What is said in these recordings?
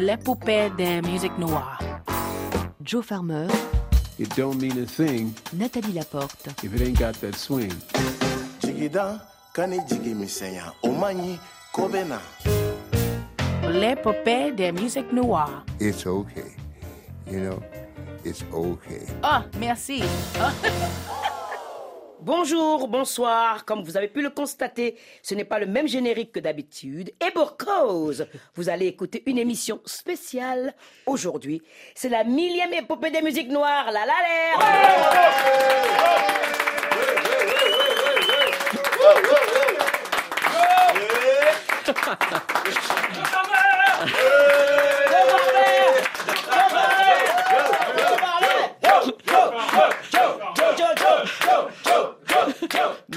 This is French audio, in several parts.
l'épopée des musiques noires. Joe Farmer, It don't mean a thing Nathalie Laporte. if it ain't got that swing. L'épopée des musiques noires. it's okay. You know, it's okay. Ah, merci. Bonjour, bonsoir. Comme vous avez pu le constater, ce n'est pas le même générique que d'habitude. Et pour cause, vous allez écouter une émission spéciale aujourd'hui. C'est la millième épopée des musiques noires. La la l'air.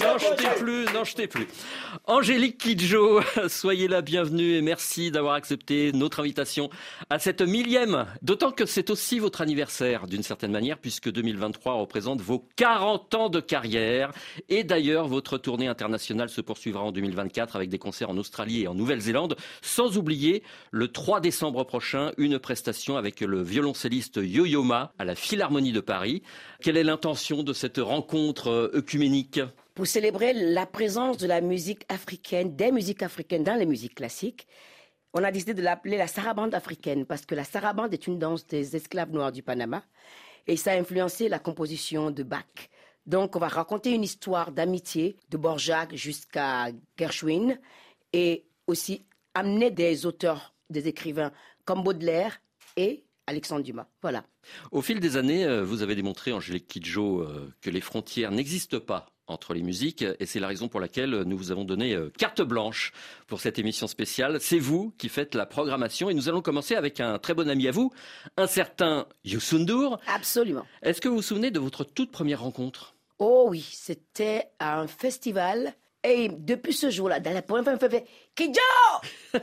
N'en jetez plus, n'en jetez plus. Angélique Kidjo, soyez la bienvenue et merci d'avoir accepté notre invitation à cette millième. D'autant que c'est aussi votre anniversaire d'une certaine manière puisque 2023 représente vos 40 ans de carrière. Et d'ailleurs, votre tournée internationale se poursuivra en 2024 avec des concerts en Australie et en Nouvelle-Zélande. Sans oublier le 3 décembre prochain, une prestation avec le violoncelliste Yo-Yo Ma à la Philharmonie de Paris. Quelle est l'intention de cette rencontre euh, œcuménique Pour célébrer la présence de la musique africaine, des musiques africaines dans les musiques classiques, on a décidé de l'appeler la sarabande africaine parce que la sarabande est une danse des esclaves noirs du Panama et ça a influencé la composition de Bach. Donc on va raconter une histoire d'amitié de Borjak jusqu'à Gershwin et aussi amener des auteurs, des écrivains comme Baudelaire et Alexandre Dumas. Voilà. Au fil des années, euh, vous avez démontré, Angélique Kidjo, euh, que les frontières n'existent pas entre les musiques et c'est la raison pour laquelle nous vous avons donné euh, carte blanche pour cette émission spéciale. C'est vous qui faites la programmation et nous allons commencer avec un très bon ami à vous, un certain Youssou N'Dour. Absolument. Est-ce que vous vous souvenez de votre toute première rencontre? Oh oui, c'était à un festival. Et depuis ce jour-là, dans la première fois, Kidjo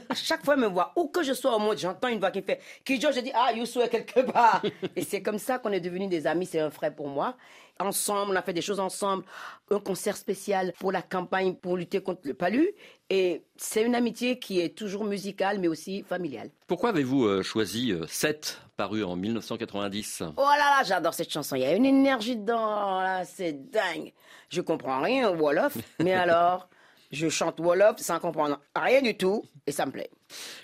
À chaque fois, il me voit, où que je sois au monde, j'entends une voix qui fait Kidjo, je dis Ah, Youssou est quelque part. et c'est comme ça qu'on est devenus des amis, c'est un frère pour moi. Ensemble, on a fait des choses ensemble, un concert spécial pour la campagne pour lutter contre le palu. Et c'est une amitié qui est toujours musicale, mais aussi familiale. Pourquoi avez-vous euh, choisi euh, 7, paru en 1990 Oh là là, j'adore cette chanson. Il y a une énergie dedans, là, c'est dingue. Je comprends rien au Wolof, mais alors, je chante Wolof sans comprendre rien du tout, et ça me plaît.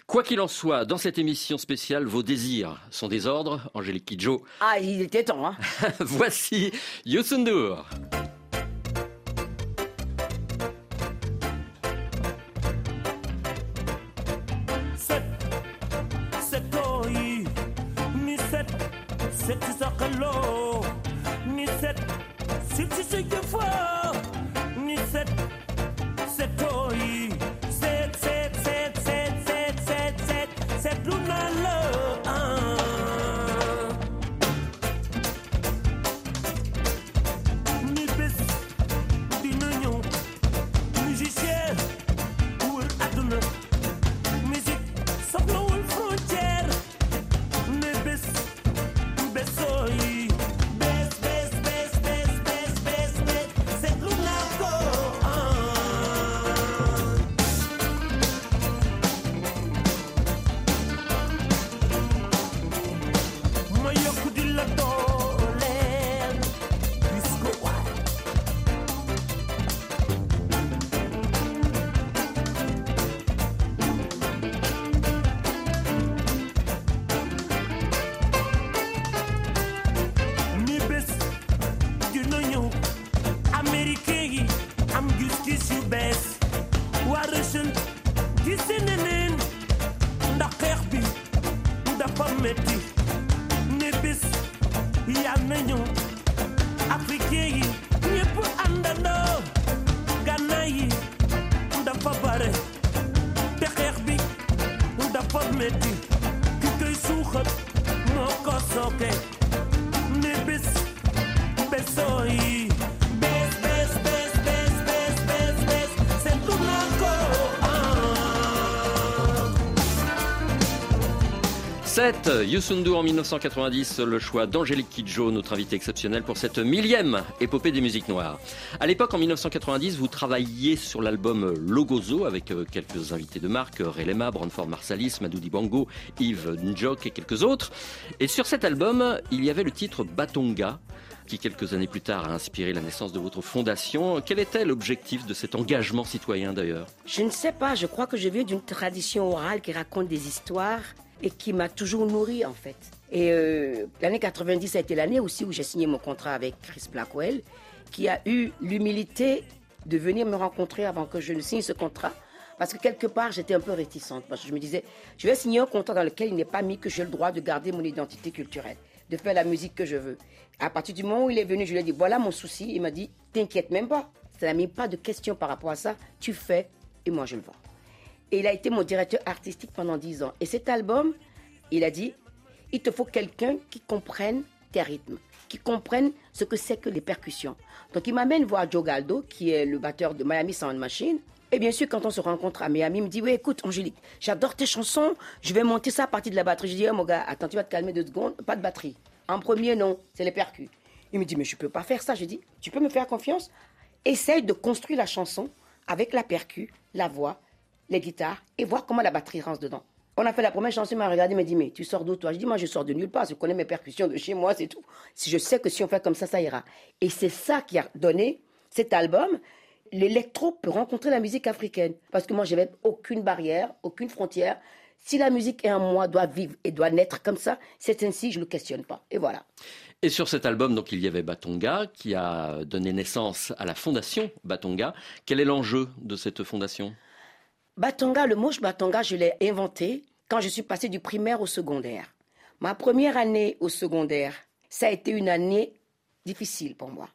Quoi qu'il en soit, dans cette émission spéciale, vos désirs sont des ordres. Angélique Kidjo, Ah, il était temps, hein. voici Youssou 7, Youssou N'Dour en 1990, le choix d'Angélique Kidjo, notre invité exceptionnel pour cette millième épopée des musiques noires. À l'époque, en 1990, vous travailliez sur l'album Logozo avec euh, quelques invités de marque, Relema, Branford Marsalis, Madoudi Bango, Yves Njok et quelques autres. Et sur cet album, il y avait le titre Batonga qui quelques années plus tard a inspiré la naissance de votre fondation. Quel était l'objectif de cet engagement citoyen d'ailleurs? Je ne sais pas, je crois que je viens d'une tradition orale qui raconte des histoires et qui m'a toujours nourri en fait. Et euh, l'année 90 a été l'année aussi où j'ai signé mon contrat avec Chris Blackwell, qui a eu l'humilité de venir me rencontrer avant que je ne signe ce contrat. Parce que quelque part, j'étais un peu réticente. Parce que je me disais, je vais signer un contrat dans lequel il n'est pas mis que j'ai le droit de garder mon identité culturelle, de faire la musique que je veux. À partir du moment où il est venu, je lui ai dit, voilà mon souci. Il m'a dit, t'inquiète même pas. Ça n'a mis pas de question par rapport à ça. Tu fais et moi je le vends. Et il a été mon directeur artistique pendant 10 ans. Et cet album, il a dit, il te faut quelqu'un qui comprenne tes rythmes, qui comprenne ce que c'est que les percussions. Donc il m'amène voir Joe Galdo, qui est le batteur de Miami Sound Machine. Et bien sûr, quand on se rencontre à Miami, il me dit, oui, écoute, Angélique, j'adore tes chansons, je vais monter ça à partir de la batterie. Je dis, oh, mon gars, attends, tu vas te calmer deux secondes, pas de batterie. En premier, non, c'est les percus. Il me dit, mais je peux pas faire ça. Je dis, tu peux me faire confiance? Essaye de construire la chanson avec la percu, la voix, les guitares et voir comment la batterie rentre dedans. On a fait la première chanson, il m'a regardé, il m'a dit, mais tu sors d'où toi? Je dis, moi je sors de nulle part, je connais mes percussions de chez moi, c'est tout. Si je sais que si on fait comme ça, ça ira. Et c'est ça qui a donné cet album. L'électro peut rencontrer la musique africaine. Parce que moi, j'avais aucune barrière, aucune frontière. Si la musique est en moi, doit vivre et doit naître comme ça, c'est ainsi, je ne le questionne pas. Et voilà. Et sur cet album, donc, il y avait Batonga, qui a donné naissance à la fondation Batonga. Quel est l'enjeu de cette fondation? Batonga, le mot Batonga, je l'ai inventé quand je suis passée du primaire au secondaire. Ma première année au secondaire, ça a été une année difficile pour moi.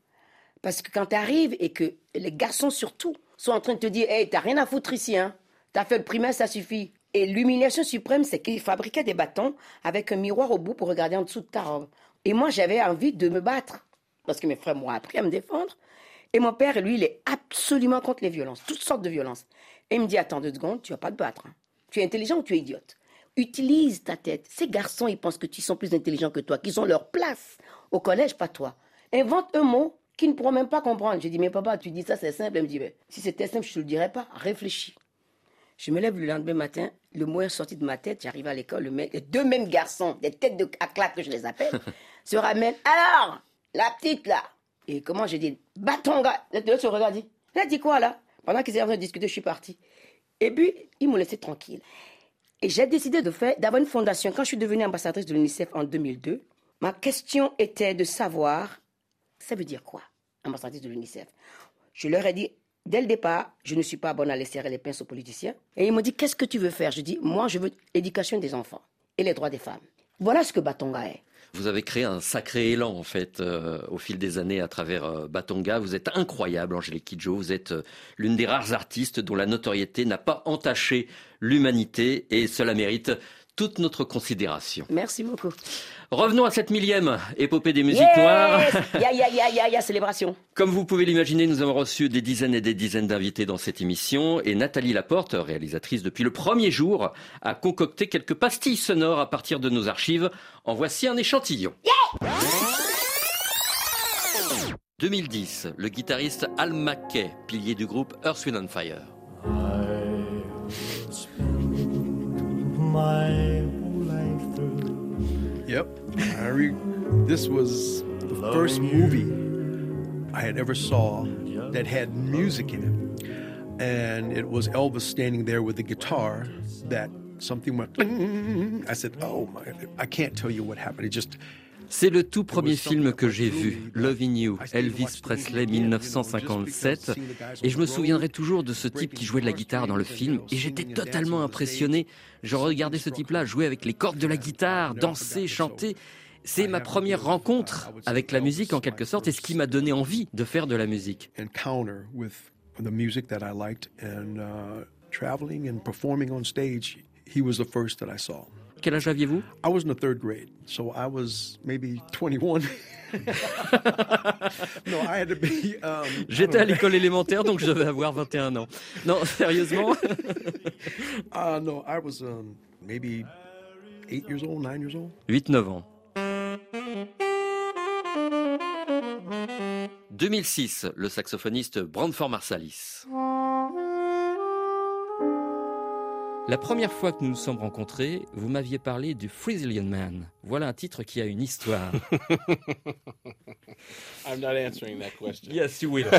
Parce que quand tu arrives et que les garçons surtout sont en train de te dire Hey, t'as rien à foutre ici, hein T'as fait le primaire, ça suffit. Et l'humiliation suprême, c'est qu'ils fabriquaient des bâtons avec un miroir au bout pour regarder en dessous de ta robe. Et moi, j'avais envie de me battre. Parce que mes frères m'ont appris à me défendre. Et mon père, lui, il est absolument contre les violences, toutes sortes de violences. Et il me dit, attends deux secondes, tu vas pas te battre. hein. Tu es intelligent ou tu es idiote? Utilise ta tête. Ces garçons, ils pensent que tu sont plus intelligents que toi, qu'ils ont leur place au collège, pas toi. Invente un mot qu'ils ne pourront même pas comprendre. Je dis, mais papa, tu dis ça, c'est simple. Il me dit, mais si c'était simple, je ne te le dirais pas. Réfléchis. Je me lève le lendemain matin, le mot est sorti de ma tête, j'arrive à l'école, le mec- les deux mêmes garçons, des têtes de à claque que je les appelle, se ramènent. Alors, la petite là. Et comment j'ai dit, batonga. L'autre se regarde, dit, elle a dit quoi là? Pendant qu'ils étaient en train de discuter, je suis partie. Et puis, ils m'ont laissé tranquille. Et j'ai décidé de faire, d'avoir une fondation. Quand je suis devenue ambassadrice de l'UNICEF en 2002, ma question était de savoir, ça veut dire quoi, ambassadrice de l'UNICEF? Je leur ai dit, dès le départ, je ne suis pas bonne à laisser serrer les pinces aux politiciens. Et ils m'ont dit, qu'est-ce que tu veux faire? Je dis, moi, je veux l'éducation des enfants et les droits des femmes. Voilà ce que Batonga est. Vous avez créé un sacré élan en fait euh, au fil des années à travers euh, Batonga. Vous êtes incroyable, Angélique Kidjo. Vous êtes euh, l'une des rares artistes dont la notoriété n'a pas entaché l'humanité et cela mérite toute notre considération. Merci beaucoup. Revenons à cette millième épopée des musiques noires. Ya, ya, ya, ya, ya, célébration. Comme vous pouvez l'imaginer, nous avons reçu des dizaines et des dizaines d'invités dans cette émission et Nathalie Laporte, réalisatrice depuis le premier jour, a concocté quelques pastilles sonores à partir de nos archives. En voici un échantillon. 2010, le guitariste Al McKay, pilier du groupe Earth, Wind and Fire. My whole life through. Yep. I re- this was the first movie I had ever saw that had music in it. And it was Elvis standing there with the guitar that something went "Ding." I said, "Oh my I can't tell you what happened. It just C'est le tout premier film que j'ai vu, Loving You, Elvis Presley 1957. Et je me souviendrai toujours de ce type qui jouait de la guitare dans le film. Et j'étais totalement impressionné. Je regardais ce type-là jouer avec les cordes de la guitare, danser, chanter. C'est ma première rencontre avec la musique en quelque sorte et ce qui m'a donné envie de faire de la musique. encounter with the music that I liked and uh, traveling and performing on stage. He was the first that I saw. Quel âge aviez-vous I was in the third grade, so I was maybe 21. no, I had to be. Um, J'étais à l'école élémentaire donc je devais avoir 21 ans. Non, sérieusement? Uh, no, I was um, maybe eight years old, nine years old. 8-9 ans. 2006, le saxophoniste Brandford Marsalis. La première fois que nous nous sommes rencontrés, vous m'aviez parlé du Brazilian Man. Voilà un titre qui a une histoire. I'm not answering that question. yes, you will.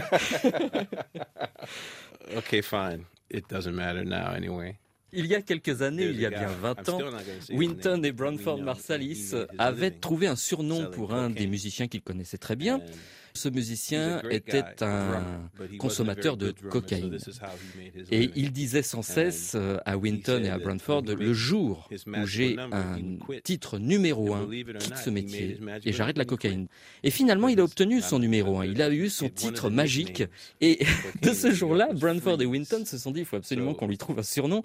Okay, fine. It doesn't matter now anyway. Il y a quelques années, il y a bien 20 ans, Winton et Branford Marsalis avaient trouvé un surnom pour un des musiciens qu'ils connaissaient très bien. Ce musicien était un consommateur de cocaïne. Et il disait sans cesse euh, à Winton et à Branford, le jour où j'ai un titre numéro un, quitte ce métier et j'arrête la cocaïne. Et finalement, il a obtenu son numéro un. Il a eu son titre magique. Et de ce jour-là, Branford et Winton se sont dit, il faut absolument qu'on lui trouve un surnom.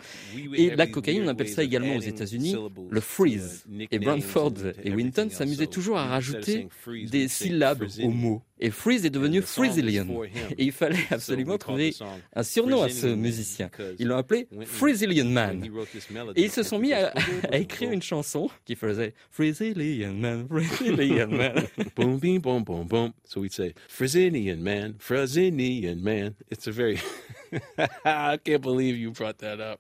Et la cocaïne, on appelle ça également aux États-Unis le freeze. Et Branford et Winton s'amusaient toujours à rajouter des syllabes aux mots. Et Freeze est devenu Freezilian. Et il fallait absolument trouver un surnom à ce musicien. Ils l'ont appelé Freezilian Man. Et ils se sont mis à, à écrire une chanson qui faisait Freezilian Man, Freezilian Man. boom, bing, boom, boom, boom. So we'd say, Brazilian man, Brazilian man. It's a very. I can't believe you brought that up.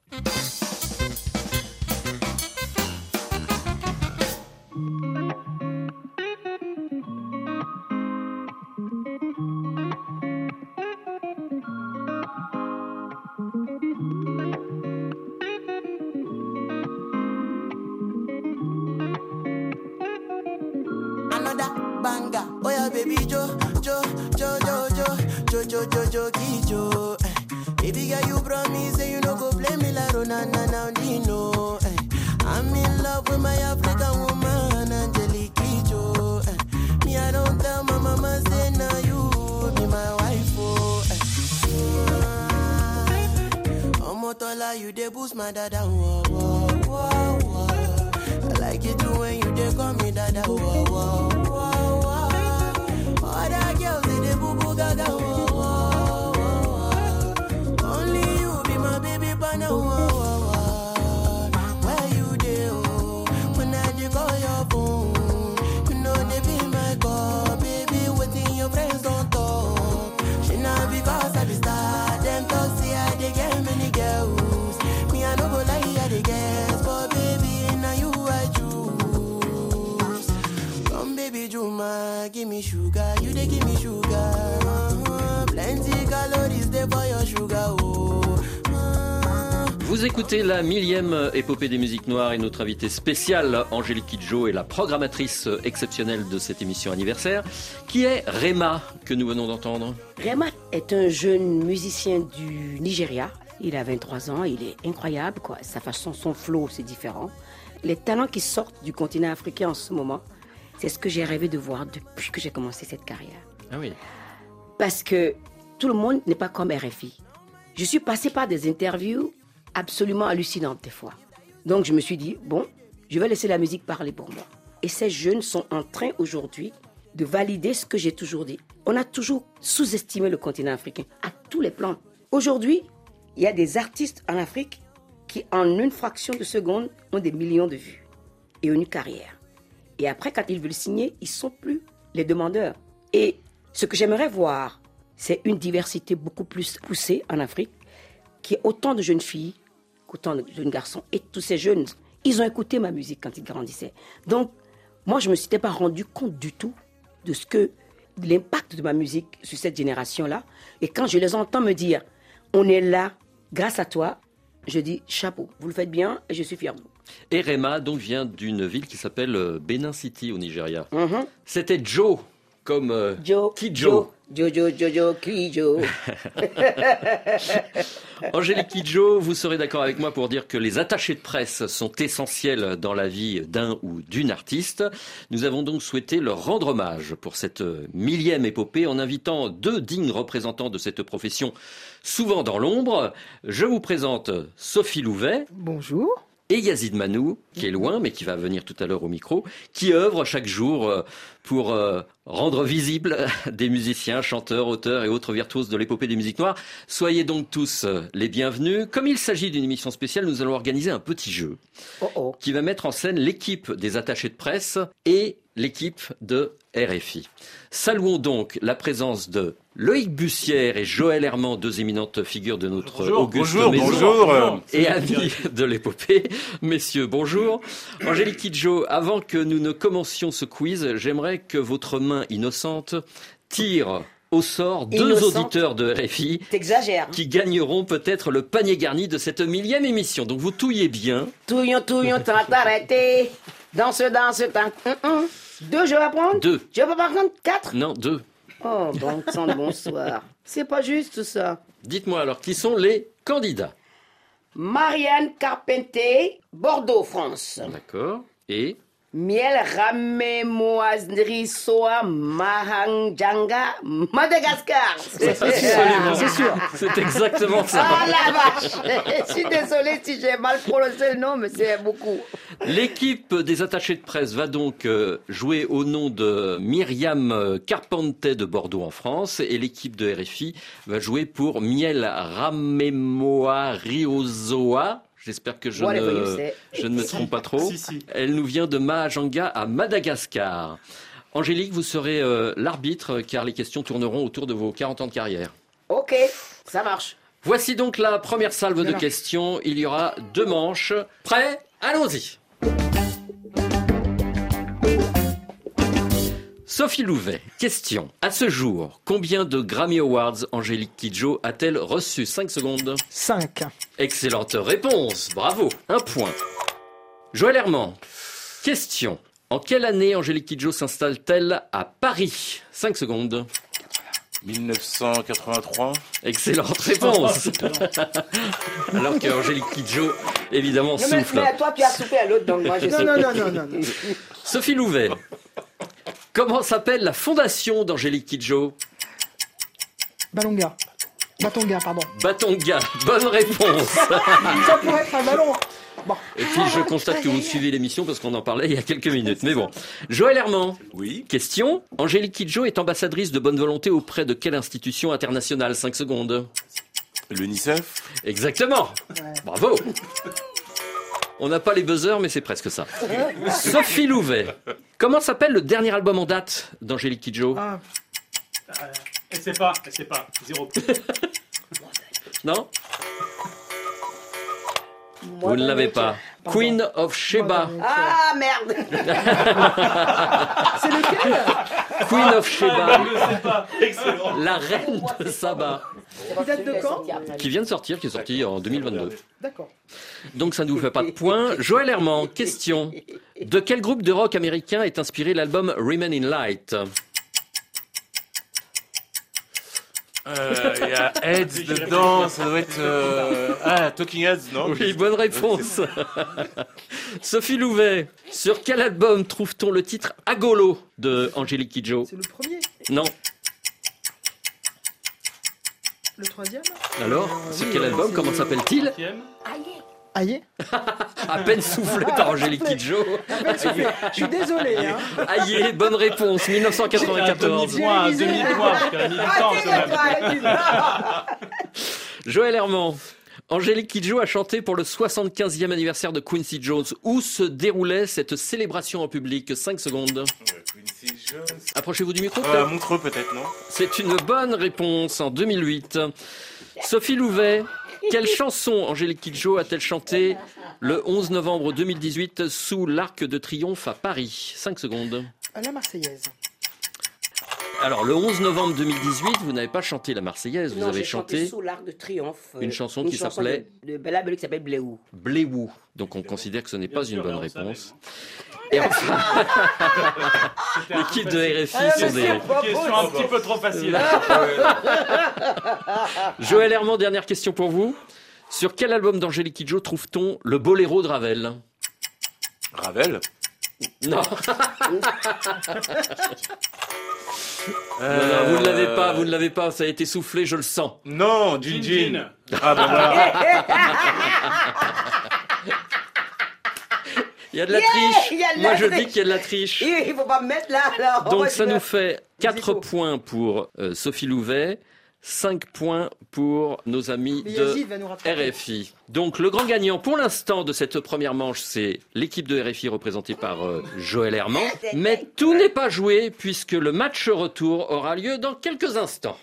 mother down me sugar, you dey give me sugar. Plenty calories there for your sugar, oh. Vous écoutez la millième épopée des musiques noires et notre invitée spéciale, Angélique Kidjo, est la programmatrice exceptionnelle de cette émission anniversaire, qui est Rema, que nous venons d'entendre. Rema est un jeune musicien du Nigeria. Il a 23 ans, il est incroyable, quoi. Sa façon, son flow, c'est différent. Les talents qui sortent du continent africain en ce moment, c'est ce que j'ai rêvé de voir depuis que j'ai commencé cette carrière. Ah oui. Parce que tout le monde n'est pas comme RFI. Je suis passée par des interviews absolument hallucinantes des fois. Donc je me suis dit, bon, je vais laisser la musique parler pour moi. Et ces jeunes sont en train aujourd'hui de valider ce que j'ai toujours dit. On a toujours sous-estimé le continent africain à tous les plans. Aujourd'hui, il y a des artistes en Afrique qui, en une fraction de seconde, ont des millions de vues et une carrière. Et après, quand ils veulent signer, ils sont plus les demandeurs. Et ce que j'aimerais voir, c'est une diversité beaucoup plus poussée en Afrique, qui est autant de jeunes filles qu'autant de jeunes garçons. Et tous ces jeunes, ils ont écouté ma musique quand ils grandissaient. Donc, moi, je ne me suis pas rendu compte du tout de ce que l'impact de ma musique sur cette génération-là. Et quand je les entends me dire, on est là grâce à toi, je dis chapeau, vous le faites bien et je suis fier de vous. Et Rema, donc, vient d'une ville qui s'appelle euh, Benin City, au Nigeria. Mhm. C'était Joe, comme euh, Joe, Kidjo. Joe, Joe, Joe, Joe, Kidjo. Angélique Kidjo, vous serez d'accord avec moi pour dire que les attachés de presse sont essentiels dans la vie d'un ou d'une artiste. Nous avons donc souhaité leur rendre hommage pour cette millième épopée en invitant deux dignes représentants de cette profession, souvent dans l'ombre. Je vous présente Sophie Louvet Bonjour. Et Yazid Manou, qui est loin, mais qui va venir tout à l'heure au micro, qui œuvre chaque jour euh, pour euh, rendre visible des musiciens, chanteurs, auteurs et autres virtuoses de l'épopée des musiques noires. Soyez donc tous euh, les bienvenus. Comme il s'agit d'une émission spéciale, nous allons organiser un petit jeu Oh oh. qui va mettre en scène l'équipe des attachés de presse et l'équipe de RFI. Saluons donc la présence de Loïc Bussière et Joël Herman, deux éminentes figures de notre Bonjour, auguste bonjour, maison. bonjour. Et amis de l'épopée, messieurs, bonjour. Angélique Kidjo, avant que nous ne commencions ce quiz, j'aimerais que votre main innocente tire au sort deux Innocente auditeurs de RFI qui gagneront peut-être le panier garni de cette millième émission. Donc vous touillez bien. Touillon, touillon, tant arrêté. Danse, danse, tant. Hum, hum. Deux, je vais prendre Deux. Je pas prendre quatre Non, deux. Oh, bon sang bonsoir. C'est pas juste ça. Dites-moi alors, qui sont les candidats? Marianne Carpentier, Bordeaux, France. D'accord. Et? Miel Ramemoisrisoa Mahangjanga, Madagascar. C'est sûr. c'est exactement ça. Ah la vache Je suis désolée si j'ai mal prononcé le nom, mais c'est beaucoup. L'équipe des attachés de presse va donc euh, jouer au nom de Myriam Carpentier de Bordeaux en France et l'équipe de RFI va jouer pour Miel Ramemoa Riozoa. J'espère que je, Whatever ne, say. je ne me trompe pas trop. Si, si. Elle nous vient de Mahajanga à Madagascar. Angélique, vous serez euh, l'arbitre car les questions tourneront autour de vos 40 ans de carrière. Ok, ça marche. Voici donc la première salve de questions. Il y aura deux manches. Prêt? Allons-y. Sophie Louvet, question. À ce jour, combien de Grammy Awards Angélique Kidjo a-t-elle reçu? 5 secondes 5. Excellente réponse, bravo, un point. Joël Herman, question. En quelle année Angélique Kidjo s'installe-t-elle à Paris? 5 secondes. 1983. Excellente réponse. Alors que Angélique Kidjo, évidemment, Non, mais, souffle. mais toi, tu as soufflé à l'autre, donc moi, je non, non, non, non. non. Sophie Louvet, comment s'appelle la fondation d'Angélique Kidjo Ballonga. Batonga, pardon. Batonga, bonne réponse. Ça pourrait être un ballon. Bon. Et puis je constate que vous suivez l'émission parce qu'on en parlait il y a quelques minutes. Mais bon. Joël Herman, Oui. question. Angélique Kidjo est ambassadrice de bonne volonté auprès de quelle institution internationale? 5 secondes. L'UNICEF. Exactement. Bravo. On n'a pas les buzzers, mais c'est presque ça. Sophie Louvet. Comment s'appelle le dernier album en date d'Angélique Kidjo Ah, Elle sait pas, elle sait pas. Zéro. Non Moi, Vous ne l'avez pas. Queen of Sheba. Ah, merde c'est lequel Queen of Sheba. Pas. Excellent. La reine de Saba. Il date de quand Qui vient de sortir, qui est sorti en 2022. D'accord. Donc ça ne vous fait pas de points. Joël Herman, question. De quel groupe de rock américain est inspiré l'album Remain in Light Euh, Il y a Heads dedans, ça doit être. euh, Ah, Talking Heads, non? Oui, bonne réponse. Sophie Louvet, sur quel album trouve-t-on le titre Agolo de Angélique Kidjo? C'est le premier. Non. Le troisième? Alors, sur quel album Comment s'appelle-t-il? Cinquième. Aïe. À peine soufflé par Angélique Kidjo. Je suis désolé. Hein. Aïe, bonne réponse, C'est un 1994. demi-point, demi-point. Joël Herman. Angélique Kidjo a chanté pour le 75e anniversaire de Quincy Jones. Où se déroulait cette célébration en public? 5 secondes. Quincy Jones. Approchez-vous du micro. Euh, Montreux, peut-être, non? C'est une bonne réponse en 2008. Sophie Louvet, quelle chanson Angélique Kidjo a-t-elle chanté le 11 novembre 2018 sous l'Arc de Triomphe à Paris? 5 secondes. La Marseillaise. Alors, le 11 novembre 2018, vous n'avez pas chanté la Marseillaise, vous Non, avez chanté chanté sous l'Arc de Triomphe. une chanson qui s'appelait de, de qui s'appelle Bléou. Bléou. Donc, on considère que ce n'est pas sûr, une bonne réponse. Et enfin, l'équipe de. RFI Ah, sont des... c'est Une question un petit peu trop facile. Joël Herman, dernière question pour vous. Sur quel album d'Angélique Kidjo trouve-t-on le boléro de Ravel? Ravel? Non, Euh, non, non, vous ne l'avez pas, vous ne l'avez pas, ça a été soufflé, je le sens. Non, Jin Jin. Ah, ben voilà. Il y a de la Yeah, triche. il y a de Moi, je triche. dis qu'il y a de la triche. Il faut pas me mettre là. alors. Donc Moi, ça nous fait 4 écho. points pour euh, Sophie Louvet, 5 points pour nos amis de. RFI. Donc le grand gagnant pour l'instant de cette première manche, c'est l'équipe de RFI représentée par euh, Joël Herman. Mais tout n'est pas joué puisque le match retour aura lieu dans quelques instants.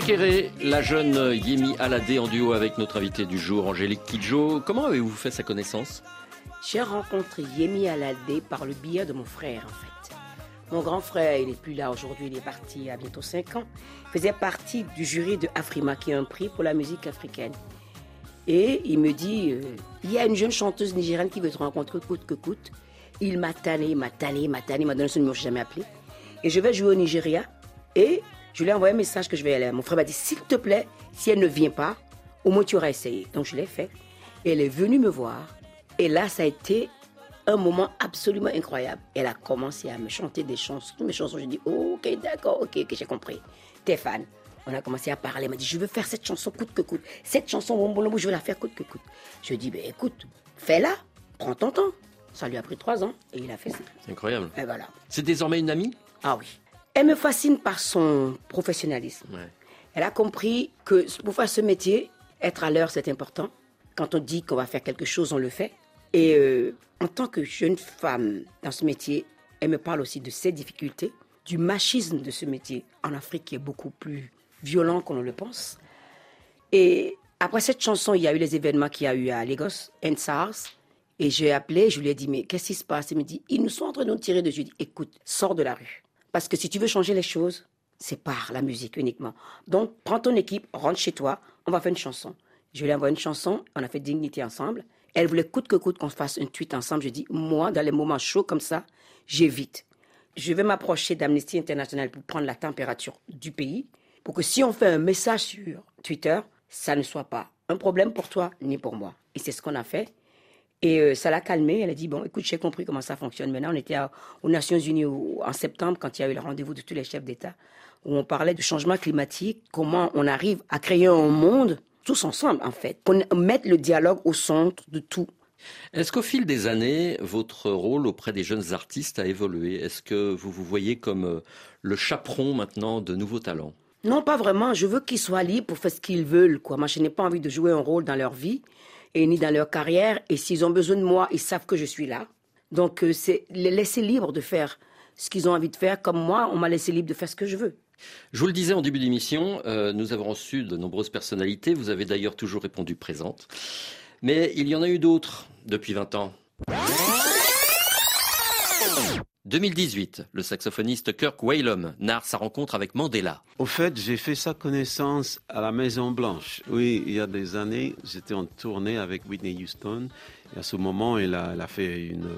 Below. Shekere, la jeune Yemi Alade en duo avec notre invité du jour, Angélique Kidjo. Comment avez-vous fait sa connaissance? J'ai rencontré Yemi Alade par le biais de mon frère, en fait. Mon grand frère, il n'est plus là aujourd'hui, il est parti a bientôt 5 ans. Faisait partie du jury de Afrima, qui est un prix pour la musique africaine. Et il me dit, euh, il y a une jeune chanteuse nigériane qui veut te rencontrer coûte que coûte. Il m'a tanné, m'a tanné, m'a tanné, m'a donné son numéro, je jamais appelé. Et je vais jouer au Nigeria. Et je lui ai envoyé un message que je vais aller. Mon frère m'a dit, s'il te plaît, si elle ne vient pas, au moins tu auras essayé. Donc je l'ai fait. Et elle est venue me voir. Et là, ça a été un moment absolument incroyable. Elle a commencé à me chanter des chansons, toutes mes chansons. Je dis, oh, ok, d'accord, ok, ok, j'ai compris. T'es fan. On a commencé à parler. Elle m'a dit, je veux faire cette chanson coûte que coûte. Cette chanson, bon, bon, bon, je veux la faire coûte que coûte. Je lui ai dit, ben, écoute, fais-la, prends ton temps. Ça lui a pris trois ans et il a fait ça. C'est incroyable. Et voilà. C'est désormais une amie? Ah oui. Elle me fascine par son professionnalisme. Ouais. Elle a compris que pour faire ce métier, être à l'heure, c'est important. Quand on dit qu'on va faire quelque chose, on le fait. Et euh, en tant que jeune femme dans ce métier, elle me parle aussi de ses difficultés, du machisme de ce métier en Afrique qui est beaucoup plus violent qu'on ne le pense. Et après cette chanson, il y a eu les événements qu'il y a eu à Lagos, NSARS. Et j'ai appelé, je lui ai dit, mais qu'est-ce qui se passe? Il me dit, ils nous sont en train de nous tirer dessus. Je lui ai dit, écoute, sors de la rue. Parce que si tu veux changer les choses, c'est par la musique uniquement. Donc, prends ton équipe, rentre chez toi, on va faire une chanson. Je lui ai envoyé une chanson, on a fait Dignité ensemble. Elle voulait coûte que coûte qu'on fasse un tweet ensemble. Je dis, moi, dans les moments chauds comme ça, j'évite. Je vais m'approcher d'Amnesty International pour prendre la température du pays, pour que si on fait un message sur Twitter, ça ne soit pas un problème pour toi ni pour moi. Et c'est ce qu'on a fait. Et euh, ça l'a calmée. Elle a dit, bon, écoute, j'ai compris comment ça fonctionne. Maintenant, on était à- aux Nations Unies en septembre, quand il y a eu le rendez-vous de tous les chefs d'État, où on parlait du changement climatique, comment on arrive à créer un monde, tous ensemble, en fait, qu'on mette le dialogue au centre de tout. Est-ce qu'au fil des années, votre rôle auprès des jeunes artistes a évolué? Est-ce que vous vous voyez comme euh, le chaperon maintenant de nouveaux talents? Non, pas vraiment. Je veux qu'ils soient libres pour faire ce qu'ils veulent. Quoi. Moi, je n'ai pas envie de jouer un rôle dans leur vie et ni dans leur carrière. Et s'ils ont besoin de moi, ils savent que je suis là. Donc, euh, c'est les laisser libres de faire ce qu'ils ont envie de faire. Comme moi, on m'a laissé libre de faire ce que je veux. Je vous le disais en début d'émission, euh, nous avons reçu de nombreuses personnalités. Vous avez d'ailleurs toujours répondu présente. Mais il y en a eu d'autres depuis 20 ans. 2018, le saxophoniste Kirk Whalum narre sa rencontre avec Mandela. Au fait, j'ai fait sa connaissance à la Maison Blanche. Oui, il y a des années, j'étais en tournée avec Whitney Houston. Et à ce moment, elle a, a fait une,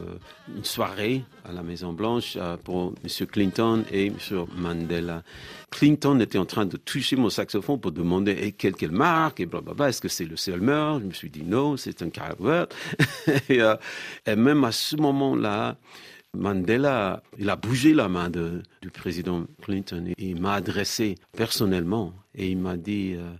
soirée à la Maison Blanche euh, pour M. Clinton et M. Mandela. Clinton était en train de toucher mon saxophone pour demander hey, quelle, quelle marque et blablabla. Est-ce que c'est le Selmer? Je me suis dit non, c'est un Carver. euh, et même à ce moment-là, Mandela, il a bougé la main de, du président Clinton. Il m'a adressé personnellement et il m'a dit uh,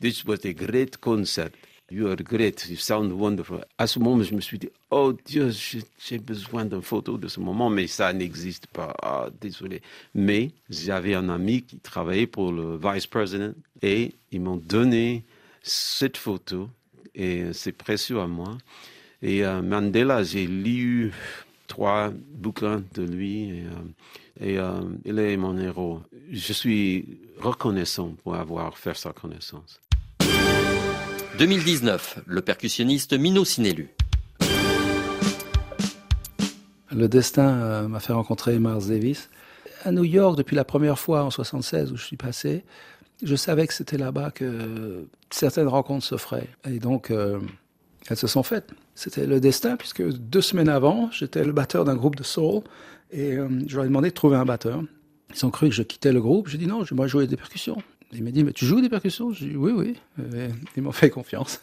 This was a great concert. You are great. You sound wonderful. À ce moment, je me suis dit Oh Dieu, j'ai besoin d'une photo de ce moment, mais ça n'existe pas. Ah, désolé. Mais j'avais un ami qui travaillait pour le vice president et ils m'ont donné cette photo et c'est précieux à moi. Et uh, Mandela, j'ai lu trois bouquins de lui et, euh, et euh, il est mon héros. Je suis reconnaissant pour avoir fait sa connaissance. 2019, le percussionniste Mino Sinelu. Le destin euh, m'a fait rencontrer Miles Davis. À New York, depuis la première fois en 76 où je suis passé, je savais que c'était là-bas que certaines rencontres se feraient. Et donc, euh, elles se sont faites. C'était le destin, puisque deux semaines avant, j'étais le batteur d'un groupe de soul, et euh, je leur ai demandé de trouver un batteur. Ils ont cru que je quittais le groupe. J'ai dit non, moi jouer des percussions. Il m'a dit, mais tu joues des percussions? J'ai dit oui, oui. Et ils m'ont fait confiance.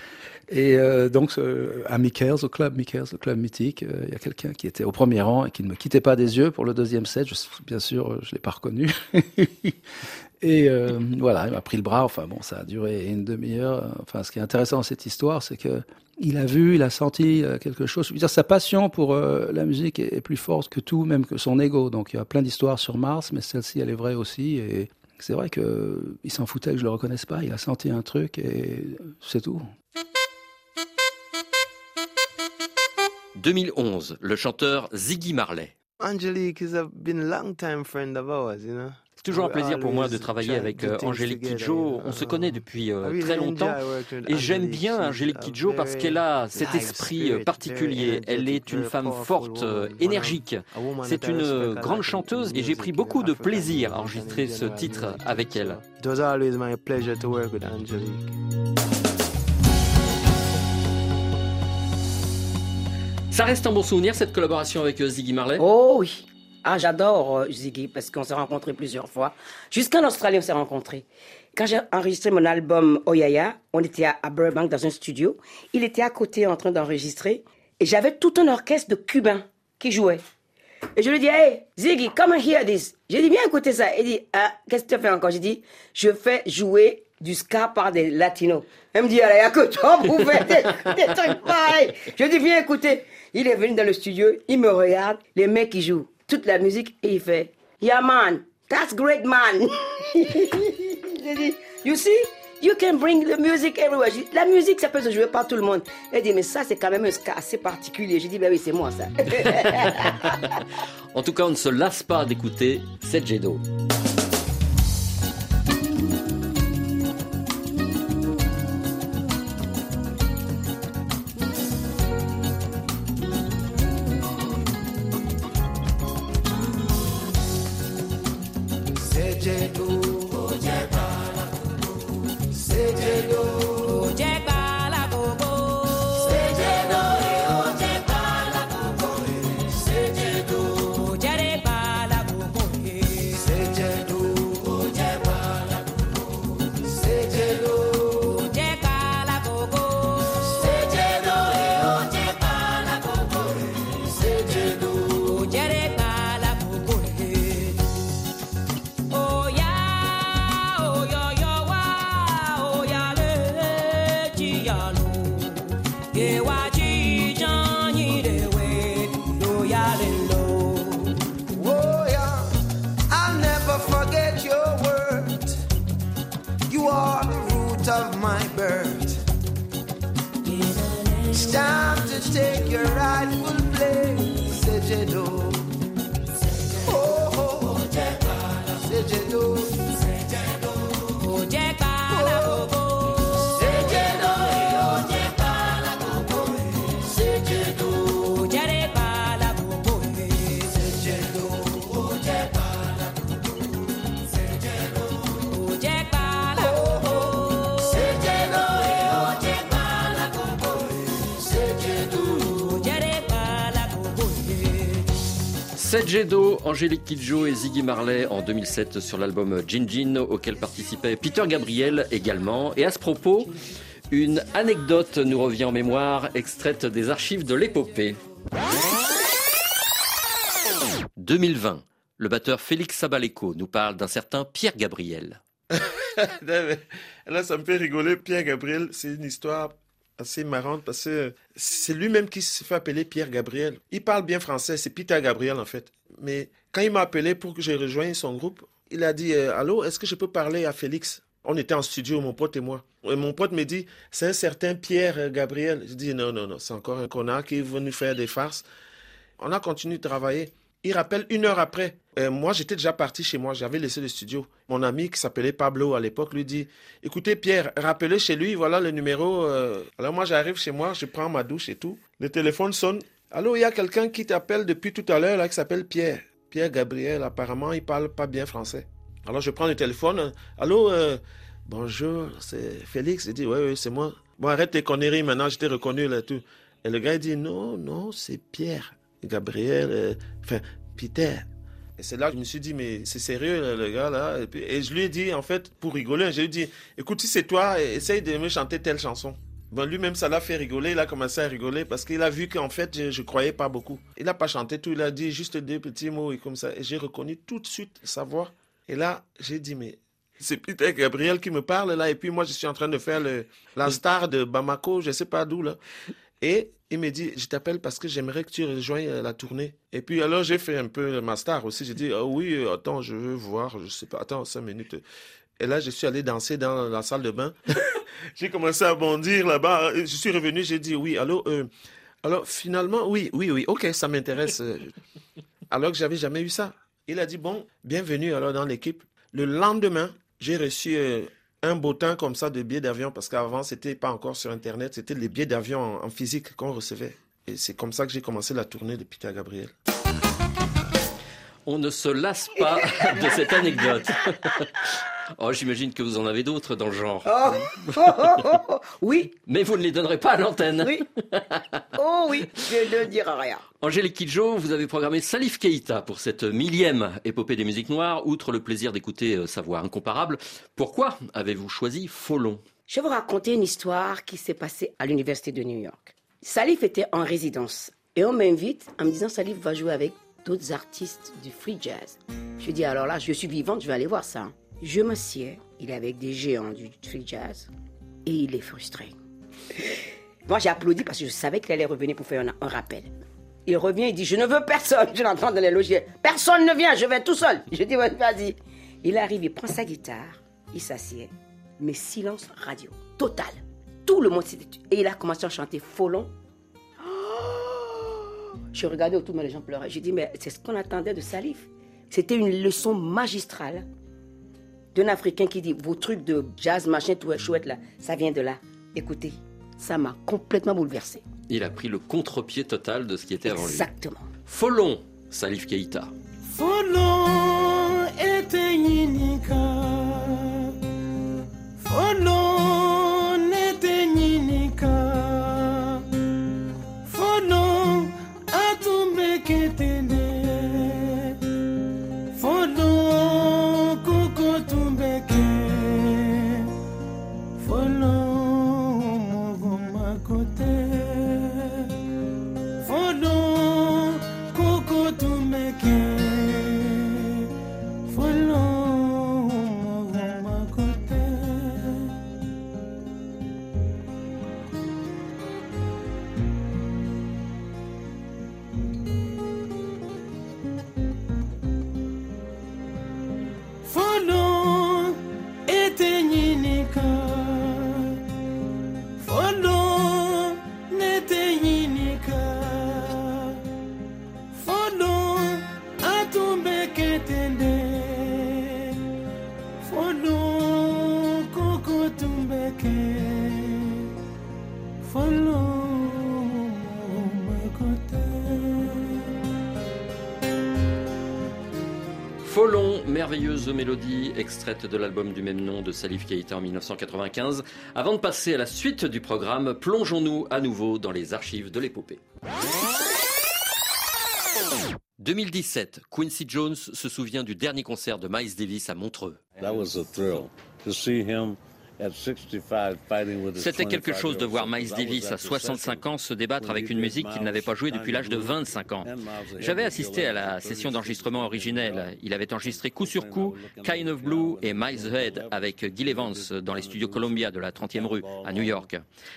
et euh, donc, euh, à Michaels, au club Michaels, le club mythique, euh, il y a quelqu'un qui était au premier rang et qui ne me quittait pas des yeux pour le deuxième set. Je, bien sûr, je ne l'ai pas reconnu. et euh, voilà, il m'a pris le bras. Enfin bon, ça a duré une demi-heure. Enfin, ce qui est intéressant dans cette histoire, c'est que il a vu, il a senti euh, quelque chose. Je veux dire, sa passion pour euh, la musique est, est, plus forte que tout, même que son ego. Donc il y a plein d'histoires sur Mars, mais celle-ci, elle est vraie aussi. Et c'est vrai qu'il s'en foutait que je le reconnaisse pas. Il a senti un truc et c'est tout. 2011, le chanteur Ziggy Marley. Angelique been a long time friend of ours, you know. C'est toujours un plaisir pour moi de travailler avec euh, Angélique Kidjo. On se connaît depuis euh, très longtemps et j'aime bien Angélique Kidjo parce qu'elle a cet esprit euh, particulier. Elle est une femme forte, énergique. C'est une grande chanteuse et j'ai pris beaucoup de plaisir à enregistrer ce titre avec elle. It was always my pleasure to work with Angelique. Ça reste un bon souvenir cette collaboration avec Ziggy Marley? Oh oui. Ah, j'adore euh, Ziggy parce qu'on s'est rencontrés plusieurs fois. Jusqu'en Australie, on s'est rencontrés. Quand j'ai enregistré mon album Oyaya, on était à, Burbank dans un studio. Il était à côté en train d'enregistrer et j'avais tout un orchestre de Cubains qui jouait. Et je lui dis, hey, Ziggy, come and hear this. J'ai dit, viens écouter ça. Il dit, ah, qu'est-ce que tu fais encore? J'ai dit, je fais jouer du ska par des latinos. Elle me dit, il n'y a que toi pour faire des, des trucs pareils. Je dis, viens écouter. Il est venu dans le studio, il me regarde, les mecs qui jouent toute la musique et il fait Yeah man, that's great man. J'ai dit You see, you can bring the music everywhere. Dit, la musique ça peut se jouer par tout le monde. Elle dit mais ça c'est quand même un ska assez particulier. J'ai dit ben oui c'est moi ça. en tout cas on ne se lasse pas d'écouter cette Jedo. Seth Gedo, Angélique Kidjo et Ziggy Marley en 2007 sur l'album Gin Gin auquel participait Peter Gabriel également. Et à ce propos, une anecdote nous revient en mémoire, extraite des archives de l'épopée. 2020, le batteur Félix Sabaleko nous parle d'un certain Pierre Gabriel. Là, ça me fait rigoler. Pierre Gabriel, c'est une histoire assez marrante parce que c'est lui-même qui se fait appeler Pierre Gabriel. Il parle bien français, c'est Peter Gabriel en fait. Mais quand il m'a appelé pour que je rejoigne son groupe, il a dit euh, Allô, est-ce que je peux parler à Félix? On était en studio, mon pote et moi. Et mon pote me dit C'est un certain Pierre Gabriel. Je dis Non, non, non, c'est encore un connard qui est venu faire des farces. On a continué de travailler. Il rappelle une heure après. Euh, moi, j'étais déjà parti chez moi. J'avais laissé le studio. Mon ami qui s'appelait Pablo à l'époque lui dit Écoutez, Pierre, rappelez chez lui, voilà le numéro. euh. Alors, moi, j'arrive chez moi, je prends ma douche et tout. Le téléphone sonne. Allô, il y a quelqu'un qui t'appelle depuis tout à l'heure, là, qui s'appelle Pierre. Pierre Gabriel, apparemment, il parle pas bien français. Alors, je prends le téléphone. Allô, euh, bonjour, c'est Félix. Il dit Oui, oui, c'est moi. Bon, arrête tes conneries maintenant, je t'ai reconnu là, tout. Et le gars, il dit Non, non, c'est Pierre. Gabriel, euh, enfin, Peter. Et c'est là que je me suis dit, mais c'est sérieux, là, le gars, là. Et, et je lui ai dit, en fait, pour rigoler, je lui ai dit, écoute, si c'est toi, essaye de me chanter telle chanson. Bon, lui-même, ça l'a fait rigoler. Il a commencé à rigoler parce qu'il a vu qu'en fait, je, je croyais pas beaucoup. Il n'a pas chanté tout. Il a dit juste deux petits mots et comme ça. Et j'ai reconnu tout de suite sa voix. Et là, j'ai dit, mais c'est Peter Gabriel qui me parle là. Et puis moi, je suis en train de faire la star de Bamako, je sais pas d'où là. Et il me dit, je t'appelle parce que j'aimerais que tu rejoignes euh, la tournée. Et puis alors, j'ai fait un peu ma star aussi. J'ai dit, ah oui, attends, je veux voir, je sais pas, attends, cinq minutes. Et là, je suis allé danser dans la salle de bain. j'ai commencé à bondir là-bas. Je suis revenu, j'ai dit, oui, allô, euh, alors finalement, oui, oui, oui, ok, ça m'intéresse. euh. alors que j'avais jamais eu ça. Il a dit, bon, bienvenue alors dans l'équipe. Le lendemain, j'ai reçu euh, un bottin comme ça de billets d'avion parce qu'avant, c'était pas encore sur Internet, c'était les billets d'avion en, en physique qu'on recevait. Et c'est comme ça que j'ai commencé la tournée de Peter Gabriel. On ne se lasse pas de cette anecdote. Oh, j'imagine que vous en avez d'autres dans le genre. Oh. Oui, Mais vous ne les donnerez pas à l'antenne. oui. Oh oui, je ne dirai rien. Angélique Kidjo, vous avez programmé Salif Keita pour cette millième épopée des musiques noires, outre le plaisir d'écouter euh, sa voix incomparable. Pourquoi avez-vous choisi Folon? Je vais vous raconter une histoire qui s'est passée à l'université de New York. Salif était en résidence et on m'invite en me disant Salif va jouer avec d'autres artistes du free jazz. Je dis alors là, je suis vivante, je vais aller voir ça. Je m'assieds, il est avec des géants du free jazz et il est frustré. Moi j'ai applaudi parce que je savais qu'il allait revenir pour faire un, rappel. Il revient, il dit Je ne veux personne. Je l'entends dans les logiers. Personne ne vient, je vais tout seul. Je dis Vas-y. Il arrive, il prend sa guitare, il s'assied, mais silence radio, total. Tout le monde tu- Et il a commencé à chanter Folon. Je regardais autour moi, les gens pleuraient. J'ai dit Mais c'est ce qu'on attendait de Salif. C'était une leçon magistrale d'un Africain qui dit Vos trucs de jazz, machin, tout est chouette là, ça vient de là. Écoutez, ça m'a complètement bouleversé. Il a pris le contre-pied total de ce qui était avant lui. Exactement. Folon, Salif Keita. Folon etenyinika Folon merveilleuse mélodie extraite de l'album du même nom de Salif Keita en 1995. Avant de passer à la suite du programme, plongeons-nous à nouveau dans les archives de l'épopée. 2017, Quincy Jones se souvient du dernier concert de Miles Davis à Montreux. At 65 fighting with his C'était quelque 25 chose de voir Miles Davis à at the 65 ans se débattre avec une musique qu'il n'avait pas jouée depuis l'âge de 25 ans. J'avais assisté à la session d'enregistrement originelle. Il avait enregistré coup sur coup Kind of Blue et Miles Head avec Gil Evans dans les studios Columbia de la 30e rue à New York.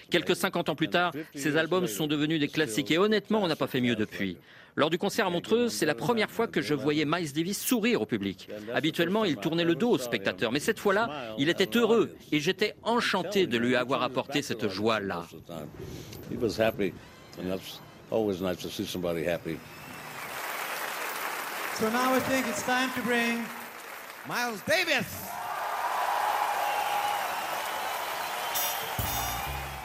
Quelques 50 ans plus tard, ces albums sont devenus des classiques et honnêtement, on n'a pas fait mieux depuis. Lors du concert à Montreux, c'est la première fois que je voyais Miles Davis sourire au public. Habituellement, il tournait le dos aux spectateurs, mais cette fois-là, il était heureux et j'étais enchanté de lui avoir apporté cette joie-là. He was happy, and that's always nice to see somebody happy. So now I think it's time to bring Miles Davis.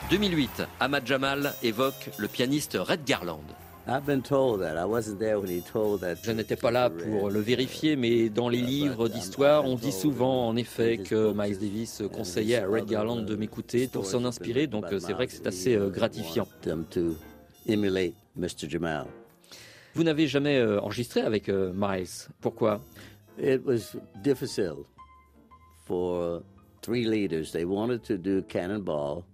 2008, Ahmad Jamal évoque le pianiste Red Garland. Je n'étais pas là pour le vérifier, mais dans les livres d'histoire, on dit souvent en effet que Miles Davis conseillait à Red Garland de m'écouter pour s'en inspirer, donc euh, c'est vrai que c'est assez euh, gratifiant. Vous n'avez jamais euh, enregistré avec euh, Miles. Pourquoi? It was difficult for three leaders. They wanted to do Cannonball,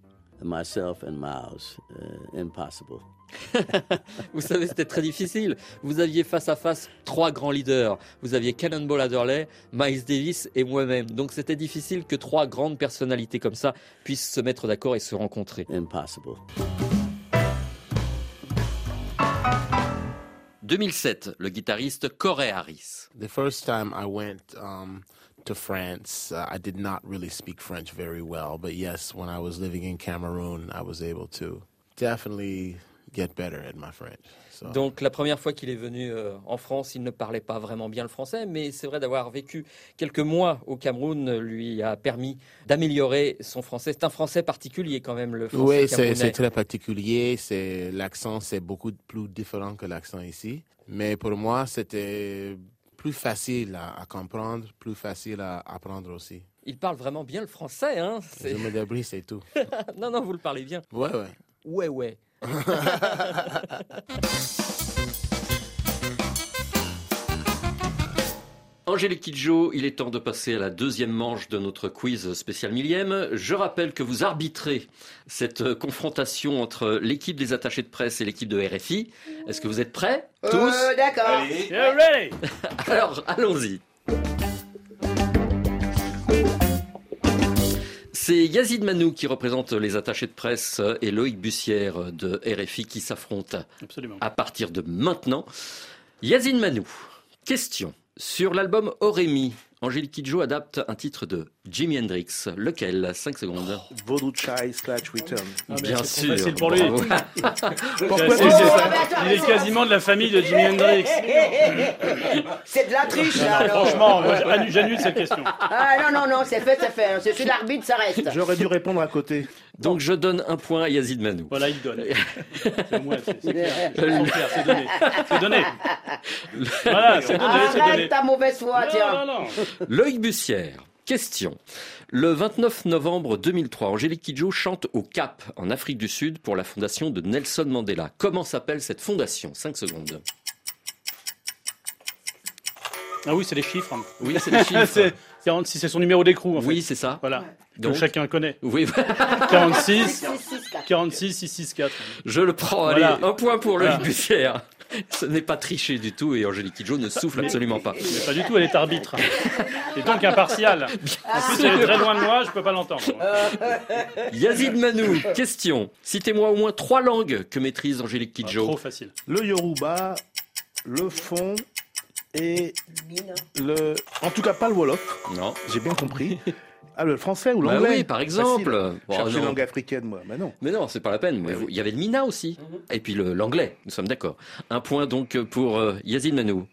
myself and Miles. Uh, impossible. Vous savez, c'était très difficile. Vous aviez face à face trois grands leaders. Vous aviez Cannonball Adderley, Miles Davis et moi-même. Donc c'était difficile que trois grandes personnalités comme ça puissent se mettre d'accord et se rencontrer. Impossible. 2007, le guitariste Corey Harris. The first time I went um, to France, uh, I did not really speak French very well. But yes, when I was living in Cameroon, I was able to definitely get better at my French. So. Donc la première fois qu'il est venu euh, en France, il ne parlait pas vraiment bien le français, mais c'est vrai d'avoir vécu quelques mois au Cameroun lui a permis d'améliorer son français. C'est un français particulier quand même le français Oui, c'est très particulier. C'est l'accent, c'est beaucoup plus différent que l'accent ici. Mais pour moi, c'était plus facile à, à comprendre, plus facile à apprendre aussi. Il parle vraiment bien le français, hein Je c'est- me débrouille, c'est tout. Non, non, vous le parlez bien. Ouais, ouais. Ouais, ouais. Angélique Kidjo, il est temps de passer à la deuxième manche de notre quiz spécial millième. Je rappelle que vous arbitrez cette confrontation entre l'équipe des attachés de presse et l'équipe de RFI. Est-ce que vous êtes prêts Tous Euh, D'accord. Alors, allons-y. C'est Yazid Manou qui représente les attachés de presse et Loïc Bussière de RFI qui s'affrontent à partir de maintenant. Yazid Manou, question. Sur l'album Orémi, Angélique Kidjo adapte un titre de Jimi Hendrix. Lequel? 5 secondes. Voodoo Chai Scratch Return. Ah, Bien c'est sûr. facile pour lui. Pourquoi c'est- c'est- Il est quasiment de la famille de Jimi Hendrix. C'est de la triche, Non, là, non, alors. franchement, j'annule- cette question. Ah non, non, non, c'est fait, c'est fait. Je suis l'arbitre, ça reste. J'aurais dû répondre à côté. Donc je donne un point à Yazid Manou. Voilà, il donne. C'est moi, c'est c'est clair. C'est c'est donné. C'est donné. Voilà, c'est donné, c'est donné. Arrête ta mauvaise foi, tiens. Loïc Bussière, question. Le 29 novembre 2003, Angélique Kidjo chante au Cap, en Afrique du Sud, pour la fondation de Nelson Mandela. Comment s'appelle cette fondation? 5 secondes. Ah oui, c'est les chiffres. Oui, c'est les chiffres. c'est 46, c'est son numéro d'écrou, en fait. Oui, c'est ça. Voilà. Donc- que chacun connaît. Oui. 46, 46, 664. Je le prends. Voilà. Allez, un point pour Loïc Voilà. Ce n'est pas triché du tout et Angélique Kidjo ne souffle Mais- absolument pas. Mais pas du tout, elle est arbitre. Et donc impartiale. En plus, elle est très loin de moi, je peux pas l'entendre. Yazid Manou, question. Citez-moi au moins trois langues que maîtrise Angélique Kidjo. Ah, Trop facile. Le Yoruba, le fond et le. En tout cas, pas le Wolof. Non. J'ai bien compris. Ah, le français ou Bah l'anglais oui, par exemple. Facile. Bon, Cherche une non. langue africaine, moi. Mais non. Mais non, c'est pas la peine. Mais vous- Il y avait le Mina aussi. Et puis le- l'anglais, nous sommes d'accord. Un point donc pour euh, Yazid Manou.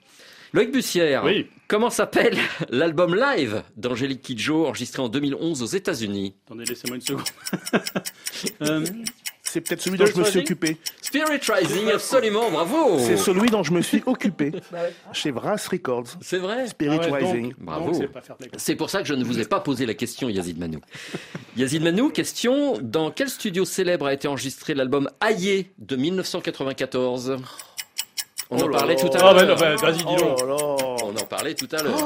Loïc Bussière, Oui. comment s'appelle l'album live d'Angélique Kidjo enregistré en 2011 aux États-Unis? Attendez, laissez-moi une seconde. Euh, C'est peut-être celui dont je me suis occupé. Spirit Rising, absolument, bravo C'est celui dont je me suis occupé chez Vras Records. C'est vrai? Spirit Ah ouais, Rising. Bravo. Donc, c'est pour ça que je ne vous ai pas posé la question, Yazid Manou. Yazid Manou, question dans quel studio célèbre a été enregistré l'album Aïe de 1994 On Oh en là parlait là. tout à Ah, l'heure. bah, non, bah, vas-y, dis-le. Oh. On en parlait tout à l'heure.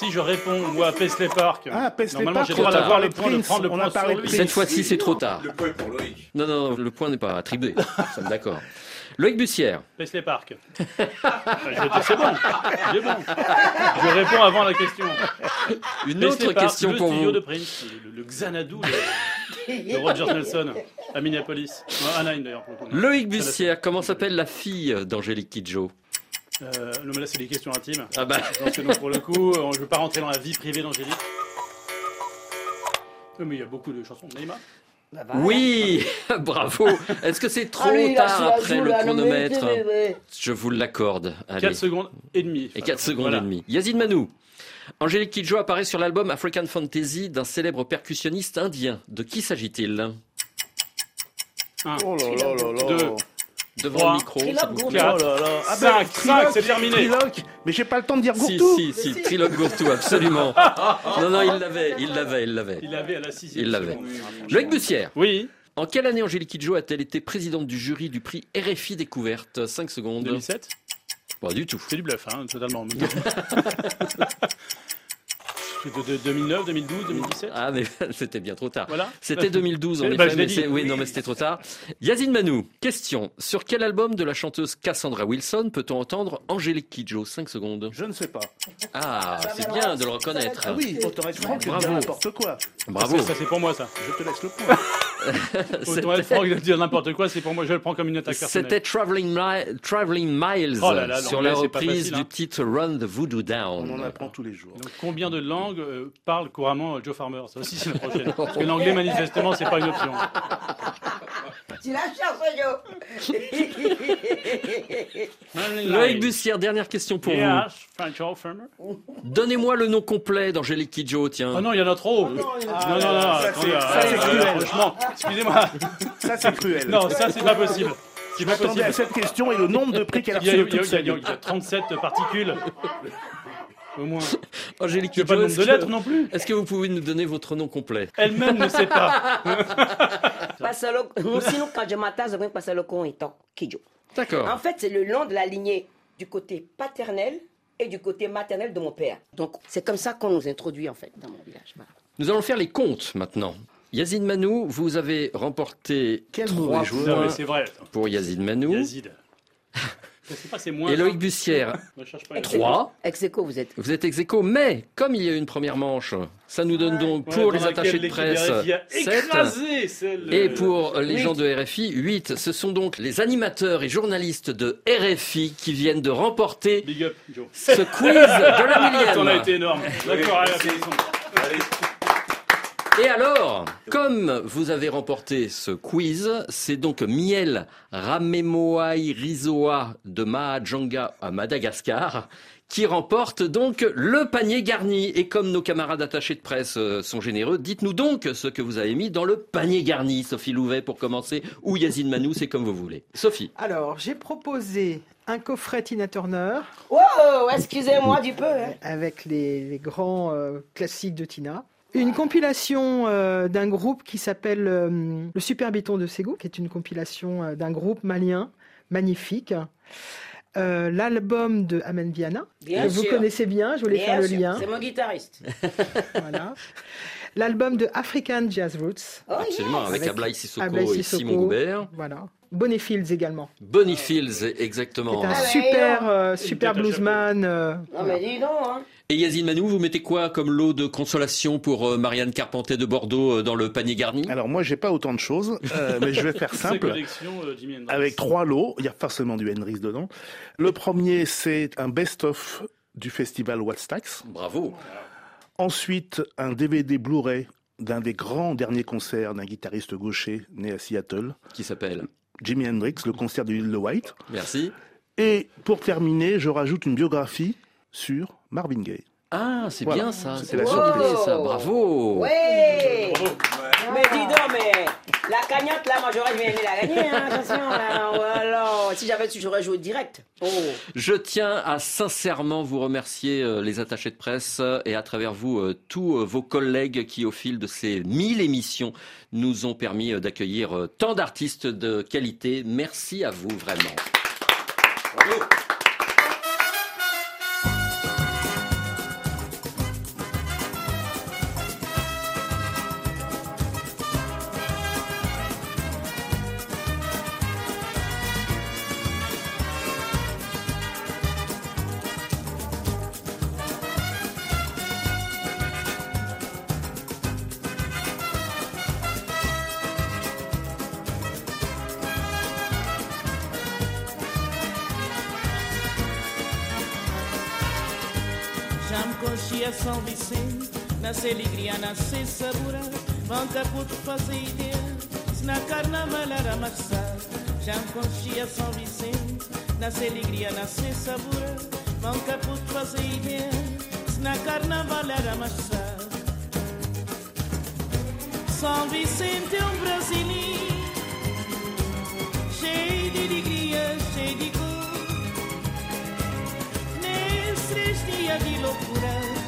Si je réponds, moi, Paisley Park. Ah, Paisley Normalement, Park, j'ai le droit d'avoir parlé le point de Prince, prendre le on a point parlé sur lui. Cette fois-ci, c'est trop tard. Le point pour Loïc. Non, non, le point n'est pas attribué. Nous sommes d'accord. Loïc Bussière. Paisley Park. Dire, c'est bon. C'est bon. Je réponds avant la question. Une Paisley autre Park, question le pour studio vous. de Prince, le, le Xanadu de, de Rogers Nelson à Minneapolis. Non, à. Loïc Bussière, comment s'appelle la fille d'Angélique Kidjo? Euh, non, mais là, c'est des questions intimes. Ah bah. Parce que non, pour le coup, euh, je ne veux pas rentrer dans la vie privée d'Angélique. Euh, Mais il y a beaucoup de chansons. Neymar Oui, bravo. Est-ce que c'est trop Ah, a tard après joue, le chronomètre mais, mais. Je vous l'accorde. Allez. 4 secondes et demie. Et 4 secondes Voilà. et demie. Yazid Manou. Angélique Kidjo apparaît sur l'album African Fantasy d'un célèbre percussionniste indien. De qui s'agit-il? Un. Oh là là là là. Deux. Devant le micro, plaît. Quatre. Oh là là. Ah Cinq, ben, cinq, c'est terminé. Triloque. Mais j'ai pas le temps de dire Si, Gourtou. si, si, Trilogue Gourtou, absolument. Non, non, il l'avait, il l'avait, il l'avait. Il avait à la sixième. Il l'avait. Loïc Bussière. Oui. En quelle année Angélique Kidjo a-t-elle été présidente du jury du prix RFI Découverte? 5 secondes. 2007 Pas du tout. C'est du bluff, hein, totalement. C'est de, de 2009, 2012, 2017 Ah, mais c'était bien trop tard. Voilà. C'était 2012 en Eh effet, ben, je l'ai mais dit. c'est- oui, non, mais c'était trop tard. Yazid Manou, question. Sur quel album de la chanteuse Cassandra Wilson peut-on entendre Angélique Kidjo? 5 secondes. Je ne sais pas. Ah, c'est bien de le reconnaître. Ah oui, Franck, je Bravo. dis n'importe quoi. Bravo. Ça, c'est pour moi, ça. Je te laisse le point. Autant être franc que de dire n'importe quoi, c'est pour moi, je le prends comme une attaque. C'était Traveling, Mi- Traveling Miles Oh là là, sur la reprise facile, du hein. titre Run the Voodoo Down. On en apprend tous les jours. Donc, combien de langues euh, parle couramment euh, Joe Farmer Ça aussi, c'est la prochaine. Parce que l'anglais, manifestement, c'est pas une option. Tu la cherches, Yo Loïc Bussière, dernière question pour Yeah, Joe vous. Donnez-moi le nom complet d'Angélique Kidjo, tiens. Oh non, il y en a trop. non, non, non, ça, c'est- euh, ça, c'est euh, cruel. Franchement, excusez-moi. Ça, c'est cruel. Non, ça, c'est pas possible. C'est Je pas m'attendais possible. à cette question et le nombre de prix qu'elle a reçu il y a- toute sa il y a- vie. il y a 37 particules. Au moins. Angélique Tu pas Kidjo, le nombre de est-ce que- lettres non plus Est-ce que vous pouvez nous donner votre nom complet? Elle-même ne sait pas. Pasalo- Sinon, quand je m'attache, je vais passer le con étant Kidjo. D'accord. En fait, c'est le long de la lignée du côté paternel et du côté maternel de mon père. Donc, c'est comme ça qu'on nous introduit, en fait, dans mon village. Voilà. Nous allons faire les comptes maintenant. Yazid Manou, vous avez remporté Quel 3 mauvais joueur. Non, points mais c'est vrai. attends. pour Yazid Manou. Yazid. Pas, moins. Et Loïc Bussière, Ne cherche pas. 3. Ex aequo, vous êtes. Vous êtes ex aequo, mais comme il y a eu une première manche, ça nous donne donc Ouais, pour les attachés de presse RFI a 7 écrasé celle, et pour les gens de RFI 8. Ce sont donc les animateurs et journalistes de RFI qui viennent de remporter Big up, Joe. ce quiz de la millième. T'en as été énorme. D'accord, allez. Et alors, comme vous avez remporté ce quiz, c'est donc Miel Ramemoai Rizoa de Mahajanga à Madagascar qui remporte donc le panier garni. Et comme nos camarades attachés de presse euh, sont généreux, dites-nous donc ce que vous avez mis dans le panier garni. Sophie Louvet pour commencer, ou Yazid Manou, c'est comme vous voulez. Sophie. Alors, j'ai proposé un coffret Tina Turner. Wow, excusez-moi du peu. hein. Avec les, les grands euh, classiques de Tina. Une compilation euh, d'un groupe qui s'appelle euh, Le Super Béton de Ségou, qui est une compilation euh, d'un groupe malien magnifique. Euh, L'album de Amen Viana, Bien que vous connaissez bien, je voulais Bien faire le lien. C'est mon guitariste. Voilà. L'album de African Jazz Roots. Oh, Absolument, avec, Avec Ablaï Sissoko Ablaï et. Simon Goubert. Voilà. Bonnie Fields également. Bonnie Fields, exactement. C'est un Ah, super, mais euh, super bluesman. euh, Non, voilà. mais dis donc, hein. Et Yazid Manou, vous mettez quoi comme lot de consolation pour euh, Marianne Carpenter de Bordeaux euh, dans le panier garni? Alors moi, j'ai pas autant de choses, euh, mais je vais faire simple. euh. Avec trois lots, il y a forcément du Hendrix dedans. Le premier, c'est un best-of du festival Wattstax. Bravo. Ensuite, un DVD Blu-ray d'un des grands derniers concerts d'un guitariste gaucher né à Seattle, Qui s'appelle Jimi Hendrix, le concert de l'île de White. Merci. Et pour terminer, je rajoute une biographie sur Marvin Gaye. Ah, c'est Voilà. bien ça. C'était la C'est surprise. ça. Bravo. Ouais. Bravo. Mais dis donc, mais la cagnotte là, moi j'aurais bien aimé la gagner, hein, attention. Là. Si j'avais su, j'aurais joué direct. Oh. Je tiens à sincèrement vous remercier euh, les attachés de presse euh, et à travers vous euh, tous euh, vos collègues qui au fil de ces 1000 émissions nous ont permis euh, d'accueillir euh, tant d'artistes de qualité. Merci à vous vraiment. Alegria, nasce sabura, manca puto fazer ideia, se na carnaval era marçal. Jam conchia São Vicente, nasce alegria, nasce sabura, manca puto fazer ideia, se na carnaval era marçal. São Vicente é um brasileiro, cheio de alegria, cheio de cor. Nesses dias de loucura,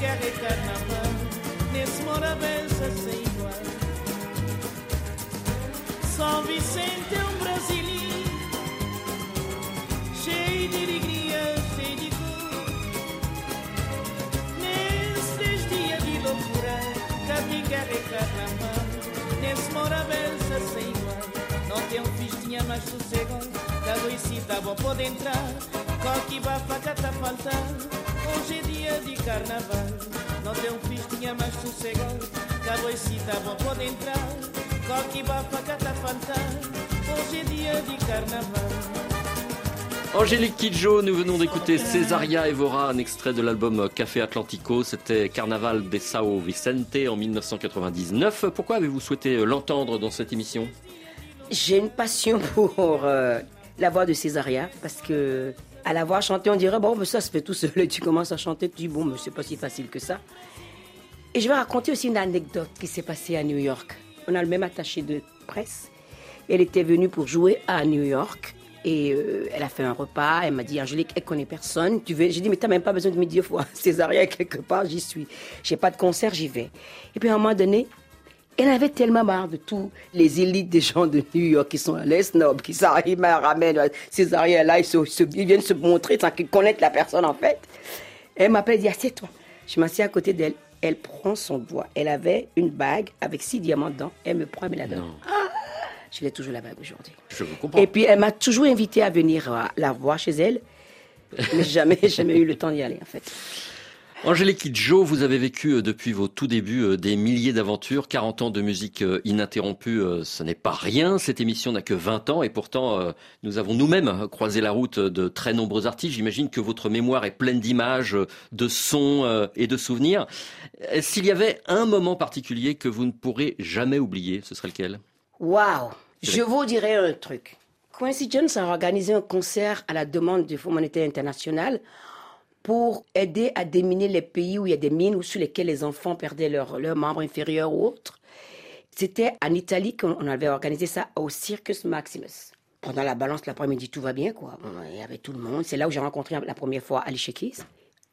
guerra e carnaval, nesse morabença sem igual. São Vicente é um brasileiro, cheio de alegria, cheio de cor. Nesses dias de loucura, guerra e carnaval, nesse morabença sem igual. Não tem um festinha mais sossegado, da Luicita vou poder entrar. Coque bafaca tá faltando, hoje é dia de carnaval. Não tem um festinha mais sossegado, da Luicita vou poder entrar. Coque bafaca tá faltando, hoje é dia de carnaval. Angélique Kidjo, nous venons d'écouter Césaria Evora, un extrait de l'album Café Atlantico. C'était Carnaval de Sao Vicente en 1999. Pourquoi avez-vous souhaité l'entendre dans cette émission? J'ai une passion pour euh, la voix de Césaria parce que à la voir chanter, on dirait bon, mais ça se fait tout seul. Et tu commences à chanter, tu dis bon, mais c'est pas si facile que ça. Et je vais raconter aussi une anecdote qui s'est passée à New York. On a le même attaché de presse. Elle était venue pour jouer à New York. Et euh, elle a fait un repas. Elle m'a dit Angélique, elle connaît personne. Tu veux J'ai dit mais t'as même pas besoin de me dire fois Césaria quelque part. J'y suis. J'ai pas de concert, j'y vais. Et puis à un moment donné, elle avait tellement marre de tous les élites des gens de New York qui sont les snobs, qui s'arrivent, elle ramène Césaria là, ils, viennent se montrer sans qu'ils connaissent la personne en fait. Elle m'appelle, elle dit assieds-toi. Je m'assieds à côté d'elle. Elle prend son doigt. Elle avait une bague avec six diamants dedans. Elle me prend, elle me la donne. Ah, je l'ai toujours la bague aujourd'hui. Je vous comprends. Et puis elle m'a toujours invité à venir euh, la voir chez elle. Mais jamais, jamais eu le temps d'y aller en fait. Angélique Kidjo, vous avez vécu euh, depuis vos tout débuts euh, des milliers d'aventures, 40 ans de musique euh, ininterrompue, ce n'est pas rien. Cette émission n'a que 20 ans et pourtant nous avons nous-mêmes croisé la route de très nombreux artistes. J'imagine que votre mémoire est pleine d'images, de sons et de souvenirs. S'il y avait un moment particulier que vous ne pourrez jamais oublier, ce serait lequel? Waouh Je vous dirais un truc. Quincy Jones a organisé un concert à la demande du Fonds monétaire international pour aider à déminer les pays où il y a des mines ou sur lesquels les enfants perdaient leurs leurs membres inférieurs ou autres. C'était en Italie qu'on avait organisé ça au Circus Maximus. Pendant la balance l'après-midi, tout va bien, quoi. Il y avait tout le monde. C'est là où j'ai rencontré la première fois Alicia Keys.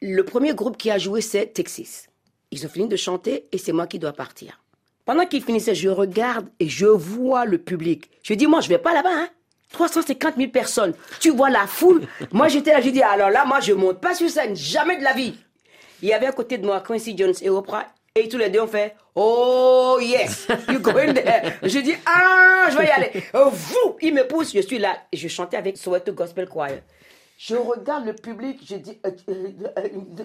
Le premier groupe qui a joué, c'est Texas. Ils ont fini de chanter et c'est moi qui dois partir. Pendant qu'ils finissaient, je regarde et je vois le public. Je dis, moi, je vais pas là-bas, hein. 350 000 personnes. Tu vois la foule. Moi, j'étais là, je dis, alors là, moi, je monte pas sur scène, jamais de la vie. Il y avait à côté de moi Quincy Jones et Oprah. Et tous les deux ont fait Oh yes, you going there. Je dis Ah, je vais y aller. Euh, Vous, il me pousse, je suis là. Et je chantais avec Soweto Gospel Choir. Je regarde le public, je dis euh, euh, euh,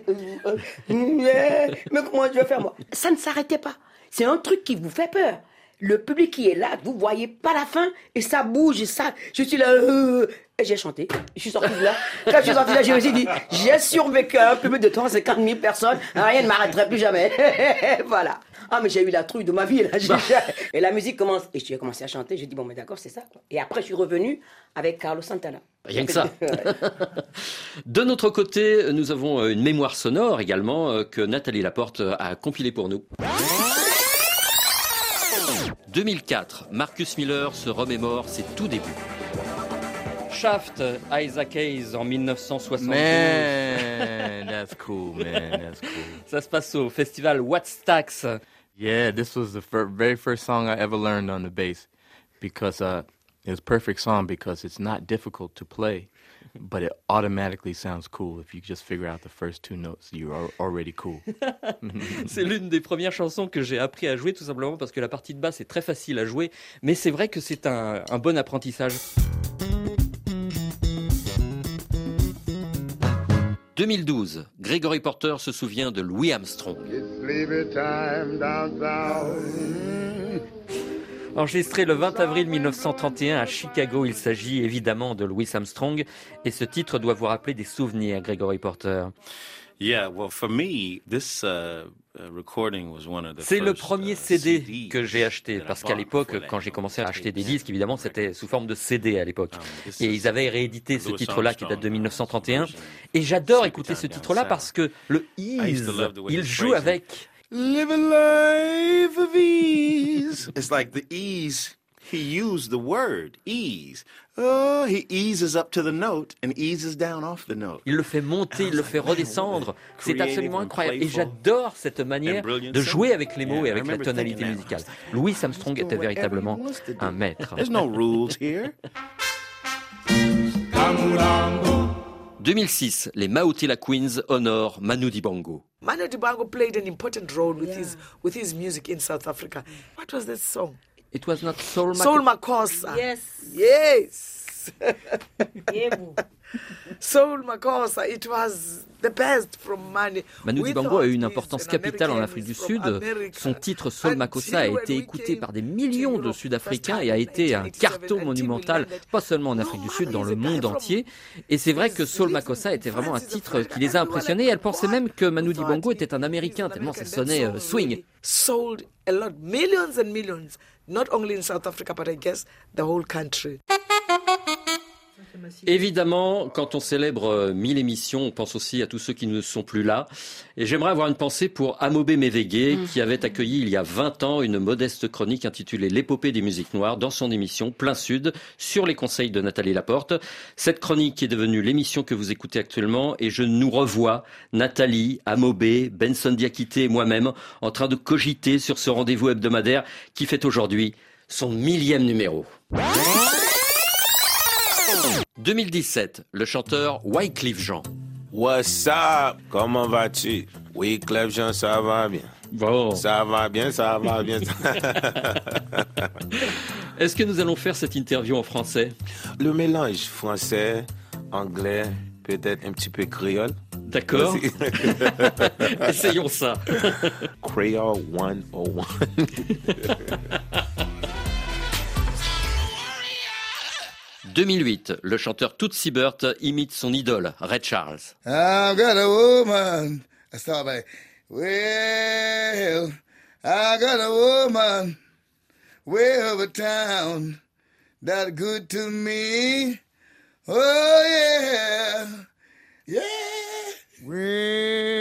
euh, euh, euh, Mais comment je vais faire moi Ça ne s'arrêtait pas. C'est un truc qui vous fait peur. Le public qui est là, vous voyez pas la fin et ça bouge et ça. Je suis là. euh, et j'ai chanté. Je suis sorti de là. Quand je suis sorti de là, je me suis dit j'ai survécu à un public de 350 000 personnes. Rien ne m'arrêterait plus jamais. voilà. Ah, mais j'ai eu la trouille de ma vie. Là. J'ai- Et la musique commence. Et j'ai commencé à chanter. J'ai dit bon, mais d'accord, c'est ça. quoi. Et après, je suis revenu avec Carlos Santana. Rien que ça. De notre côté, nous avons euh, une mémoire sonore également euh, que Nathalie Laporte a compilée pour nous. 2004, Marcus Miller se remémore ses tout débuts. Shaft, Isaac Hayes en 1972. Man, that's cool, man. That's cool. Ça se passe au festival What's Tax. Yeah, this was the fir- very first song I ever learned on the bass because uh, it was a perfect song because it's not difficult to play. But it automatically sounds cool if you just figure out the first two notes. You're al- already cool. C'est l'une des premières chansons que j'ai appris à jouer tout simplement parce que la partie de basse est très facile à jouer, mais c'est vrai que c'est un, un bon apprentissage. 2012, Gregory Porter se souvient de Louis Armstrong. Enregistré le 20 avril 1931 à Chicago, il s'agit évidemment de Louis Armstrong et ce titre doit vous rappeler des souvenirs, Gregory Porter. Yeah, well, for me, this uh, uh, recording was one of the C'est le premier uh, CD que j'ai acheté parce qu'à l'époque, quand j'ai commencé à acheter des disques, évidemment, c'était sous forme de CD à l'époque. this Et is ils avaient réédité ce titre-là qui date de 1931. Et j'adore écouter ce titre-là parce que le way il joue avec Live a life of ease. It's like the ease. He used the word ease. Oh, he eases up to the note and eases down off the note. Il le fait monter, il le fait redescendre. C'est absolument incroyable. Et j'adore cette manière de jouer avec les mots et avec la tonalité musicale. Louis Armstrong était véritablement un maître. There's no rules here. 2006, les Mautila Queens honorent Manu Dibango. Manu Dibango played an important role with his with his music in South Africa. What was that song? It was not Soul Soul Makossa. Yes. Yes. Soul Makossa. It was the best from Manu. Dibango a eu une importance an capitale en Afrique du Sud. Son titre Sol Makossa a été écouté par des millions de Sud-Africains et a été un carton monumental, pas seulement en Afrique du Sud, dans le monde entier. Et c'est vrai que Soul Makossa était vraiment un titre qui les a impressionnés. Elle pensait même que Manu Dibango était un Américain, tellement ça sonnait euh, swing. sold a lot, millions and millions, not only in South Africa, but I guess the whole country. Évidemment, quand on célèbre euh, 1000 émissions, on pense aussi à tous ceux qui ne sont plus là. Et j'aimerais avoir une pensée pour Amobé Mévégué, qui avait accueilli il y a 20 ans une modeste chronique intitulée L'épopée des musiques noires dans son émission Plein Sud sur les conseils de Nathalie Laporte. Cette chronique est devenue l'émission que vous écoutez actuellement et je nous revois, Nathalie, Amobé, Benson Diakité et moi-même, en train de cogiter sur ce rendez-vous hebdomadaire qui fait aujourd'hui son millième numéro. 2017, le chanteur Wycliffe Jean. What's up? Comment vas-tu? Oui, Clef Jean, ça va bien. Bon. Ça va bien, ça va bien. Est-ce que nous allons faire cette interview en français? Le mélange français, anglais, peut-être un petit peu créole. D'accord. Essayons ça. Creole 101. 2008, le chanteur Tootsie Burt imite son idole, Red Charles. I've got a woman. I start by, well, I got a woman way over town that good to me. Oh yeah, yeah. Well.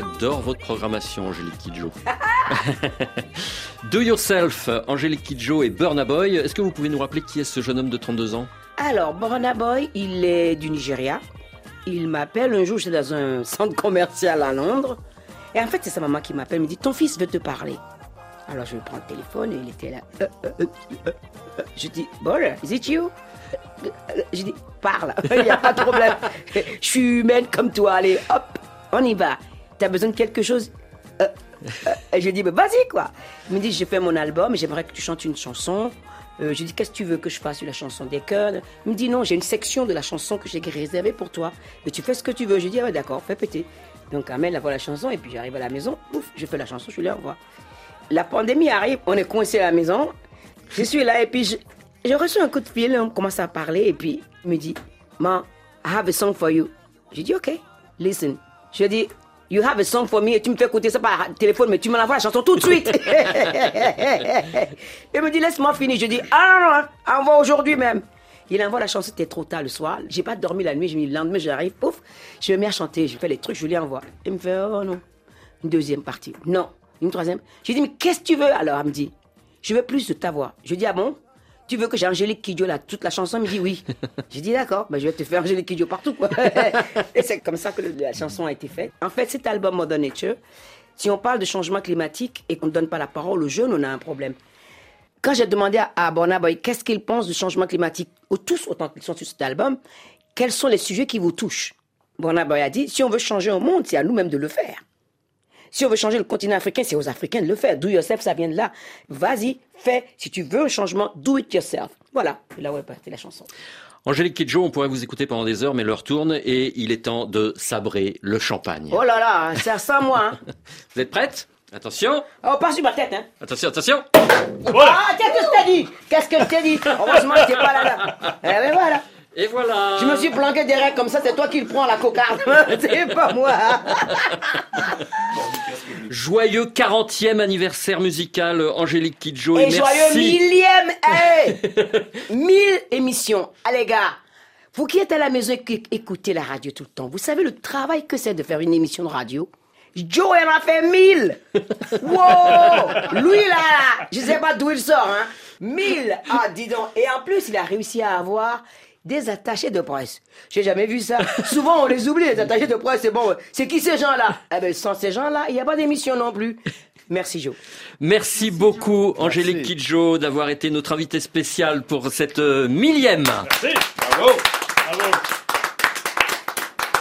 J'adore votre programmation, Angélique Kidjo. Do Yourself, Angélique Kidjo et Burna Boy. Est-ce que vous pouvez nous rappeler qui est ce jeune homme de 32 ans? Alors, Burna Boy, il est du Nigeria. Il m'appelle un jour, j'étais dans un centre commercial à Londres. Et en fait, c'est sa maman qui m'appelle, me dit Ton fils veut te parler. Alors, je prends le téléphone et il était là. Euh, euh, euh, euh, euh. Je dis Boy, is it you euh, Je dis Parle, il n'y a pas de problème. Je suis humaine comme toi, allez, hop, on y va. T'as besoin de quelque chose Euh, euh, Et je dis bah, Vas-y, quoi. Il me dit J'ai fait mon album, j'aimerais que tu chantes une chanson. Euh, je dis Qu'est-ce que tu veux que je fasse la chanson des cœurs Il me dit Non, j'ai une section de la chanson que j'ai réservée pour toi. Mais tu fais ce que tu veux. Je dis ah, D'accord, fais péter. Donc, Amel envoie la chanson et puis j'arrive à la maison, ouf, je fais la chanson, je lui envoie. La pandémie arrive, on est coincé à la maison. Je suis là et puis je- j'ai reçu un coup de fil, on commence à parler et puis il me dit, Ma, I have a song for you. J'ai dit, ok, listen. Je dis, you have a song for me et tu me fais écouter ça par téléphone, mais tu me l'envoies la chanson tout de suite. il me dit, laisse-moi finir. Je dis, ah non, non, envoie aujourd'hui même. Il envoie la chanson, c'était trop tard le soir. J'ai pas dormi la nuit, je me dis, le lendemain, j'arrive, pouf, je me mets à chanter, je fais les trucs, je lui envoie. Il me fait, oh non. Une deuxième partie. Non. Une troisième. Je dis, mais qu'est-ce que tu veux? Alors, elle me dit, je veux plus de ta voix. Je dis, ah bon? Tu veux que j'ai Angélique Kidjo là, toute la chanson Il me dit oui. J'ai dit, d'accord, ben, je vais te faire Angélique Kidjo partout. Quoi. Et c'est comme ça que la chanson a été faite. En fait, cet album Mother Nature, si on parle de changement climatique et qu'on ne donne pas la parole aux jeunes, on a un problème. Quand j'ai demandé à, à Boy qu'est-ce qu'il pense du changement climatique, ou tous autant qu'ils sont sur cet album, quels sont les sujets qui vous touchent? Burna Boy a dit, si on veut changer au monde, c'est à nous-mêmes de le faire. Si on veut changer le continent africain, c'est aux Africains de le faire. Do yourself, ça vient de là. Vas-y, fais. Si tu veux un changement, do it yourself. Voilà, là où est partie la chanson. Angélique Kidjo, on pourrait vous écouter pendant des heures, mais l'heure tourne et il est temps de sabrer le champagne. Oh là là, c'est à ça, moi. Hein. Vous êtes prête? Attention Oh, pas sur ma tête, hein. Attention, attention Ah, qu'est-ce que je t'ai dit? Qu'est-ce que je t'ai dit? Heureusement que t'es pas là, là. Eh ben voilà. Et voilà Je me suis planqué derrière comme ça, c'est toi qui le prends, la cocarde. c'est pas moi. Joyeux 40e anniversaire musical, Angélique Kidjo. Et Et, joyeux millième, hey 1000 émissions. Les gars, vous qui êtes à la maison et qui écoutez la radio tout le temps, vous savez le travail que c'est de faire une émission de radio Joe, il en a fait 1000 Wow Lui là, là, je sais pas d'où il sort, hein 1000 Ah, dis donc. Et en plus, il a réussi à avoir des attachés de presse. J'ai jamais vu ça. Souvent, on les oublie, les attachés de presse. C'est bon, c'est qui ces gens-là? Eh ben, sans ces gens-là, il n'y a pas d'émission non plus. Merci, Joe. Merci beaucoup, Angélique Kidjo, d'avoir été notre invitée spéciale pour cette euh, millième. Bravo. Bravo.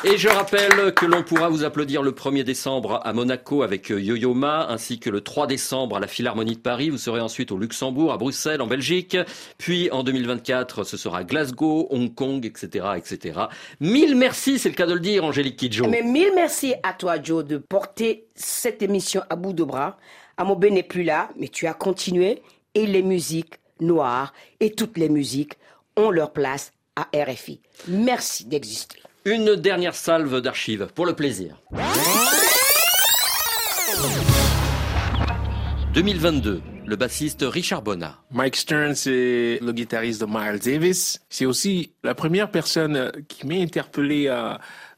Et je rappelle que l'on pourra vous applaudir le 1er décembre à Monaco avec Yo-Yo Ma, ainsi que le 3 décembre à la Philharmonie de Paris. Vous serez ensuite au Luxembourg, à Bruxelles, en Belgique. Puis en 2024, ce sera Glasgow, Hong Kong, etc., etc. Mille merci, c'est le cas de le dire, Angélique Kidjo. Mais mille merci à toi, Joe, de porter cette émission à bout de bras. Amobé n'est plus là, mais tu as continué. Et les musiques noires et toutes les musiques ont leur place à RFI. Merci d'exister. Une dernière salve d'archives, pour le plaisir. 2022, le bassiste Richard Bonnat. Mike Stern, c'est le guitariste de Miles Davis. C'est aussi la première personne euh, qui m'a interpellé.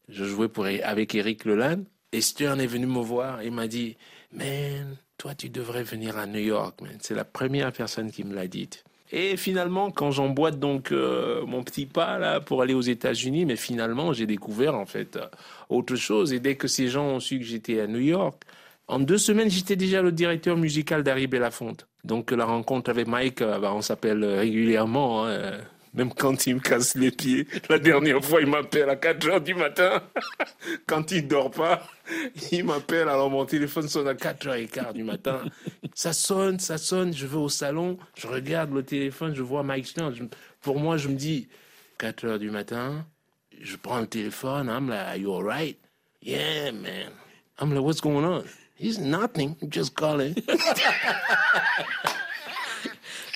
Je jouais pour, avec Eric Leland. Et Stern est venu me voir et m'a dit, man, toi, tu devrais venir à New York, man. C'est la première personne qui me l'a dit. Et finalement, quand j'emboîte donc euh, mon petit pas là pour aller aux États-Unis, mais finalement, j'ai découvert en fait euh, autre chose. Et dès que ces gens ont su que j'étais à New York, en deux semaines, j'étais déjà le directeur musical d'Harry Belafonte. Donc la rencontre avec Mike, euh, bah, on s'appelle régulièrement, hein, même quand il me casse les pieds. La dernière fois, il m'appelle à 4 heures du matin. quand il dort pas, il m'appelle. Alors mon téléphone sonne à 4 heures et quart du matin. Ça sonne, ça sonne. Je vais au salon, je regarde le téléphone, je vois Mike Stern. Je- pour moi, je me dis 4 heures du matin. Je prends le téléphone. I'm like, are you alright? Yeah, man. I'm like, what's going on? He's nothing. I'm just calling.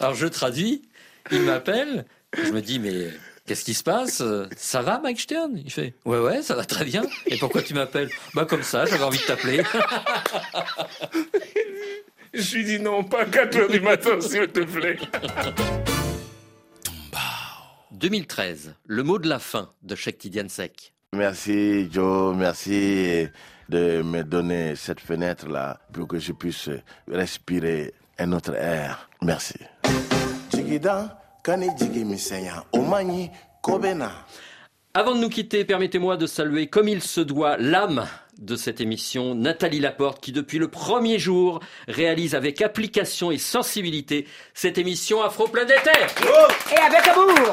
Alors je traduis, il m'appelle, je me dis mais qu'est-ce qui se passe? Ça va Mike Stern? Il fait ouais ouais ça va très bien. Et pourquoi tu m'appelles? Bah comme ça, j'avais envie de t'appeler. Je lui dis non, pas 4 heures du matin, s'il te plaît. 2013, le mot de la fin de Sheikh Tidiane Sek. Merci Joe, merci de me donner cette fenêtre-là pour que je puisse respirer un autre air. Merci. Avant de nous quitter, permettez-moi de saluer comme il se doit l'âme de cette émission, Nathalie Laporte, qui depuis le premier jour réalise avec application et sensibilité cette émission Afro Plein d'été. Et avec amour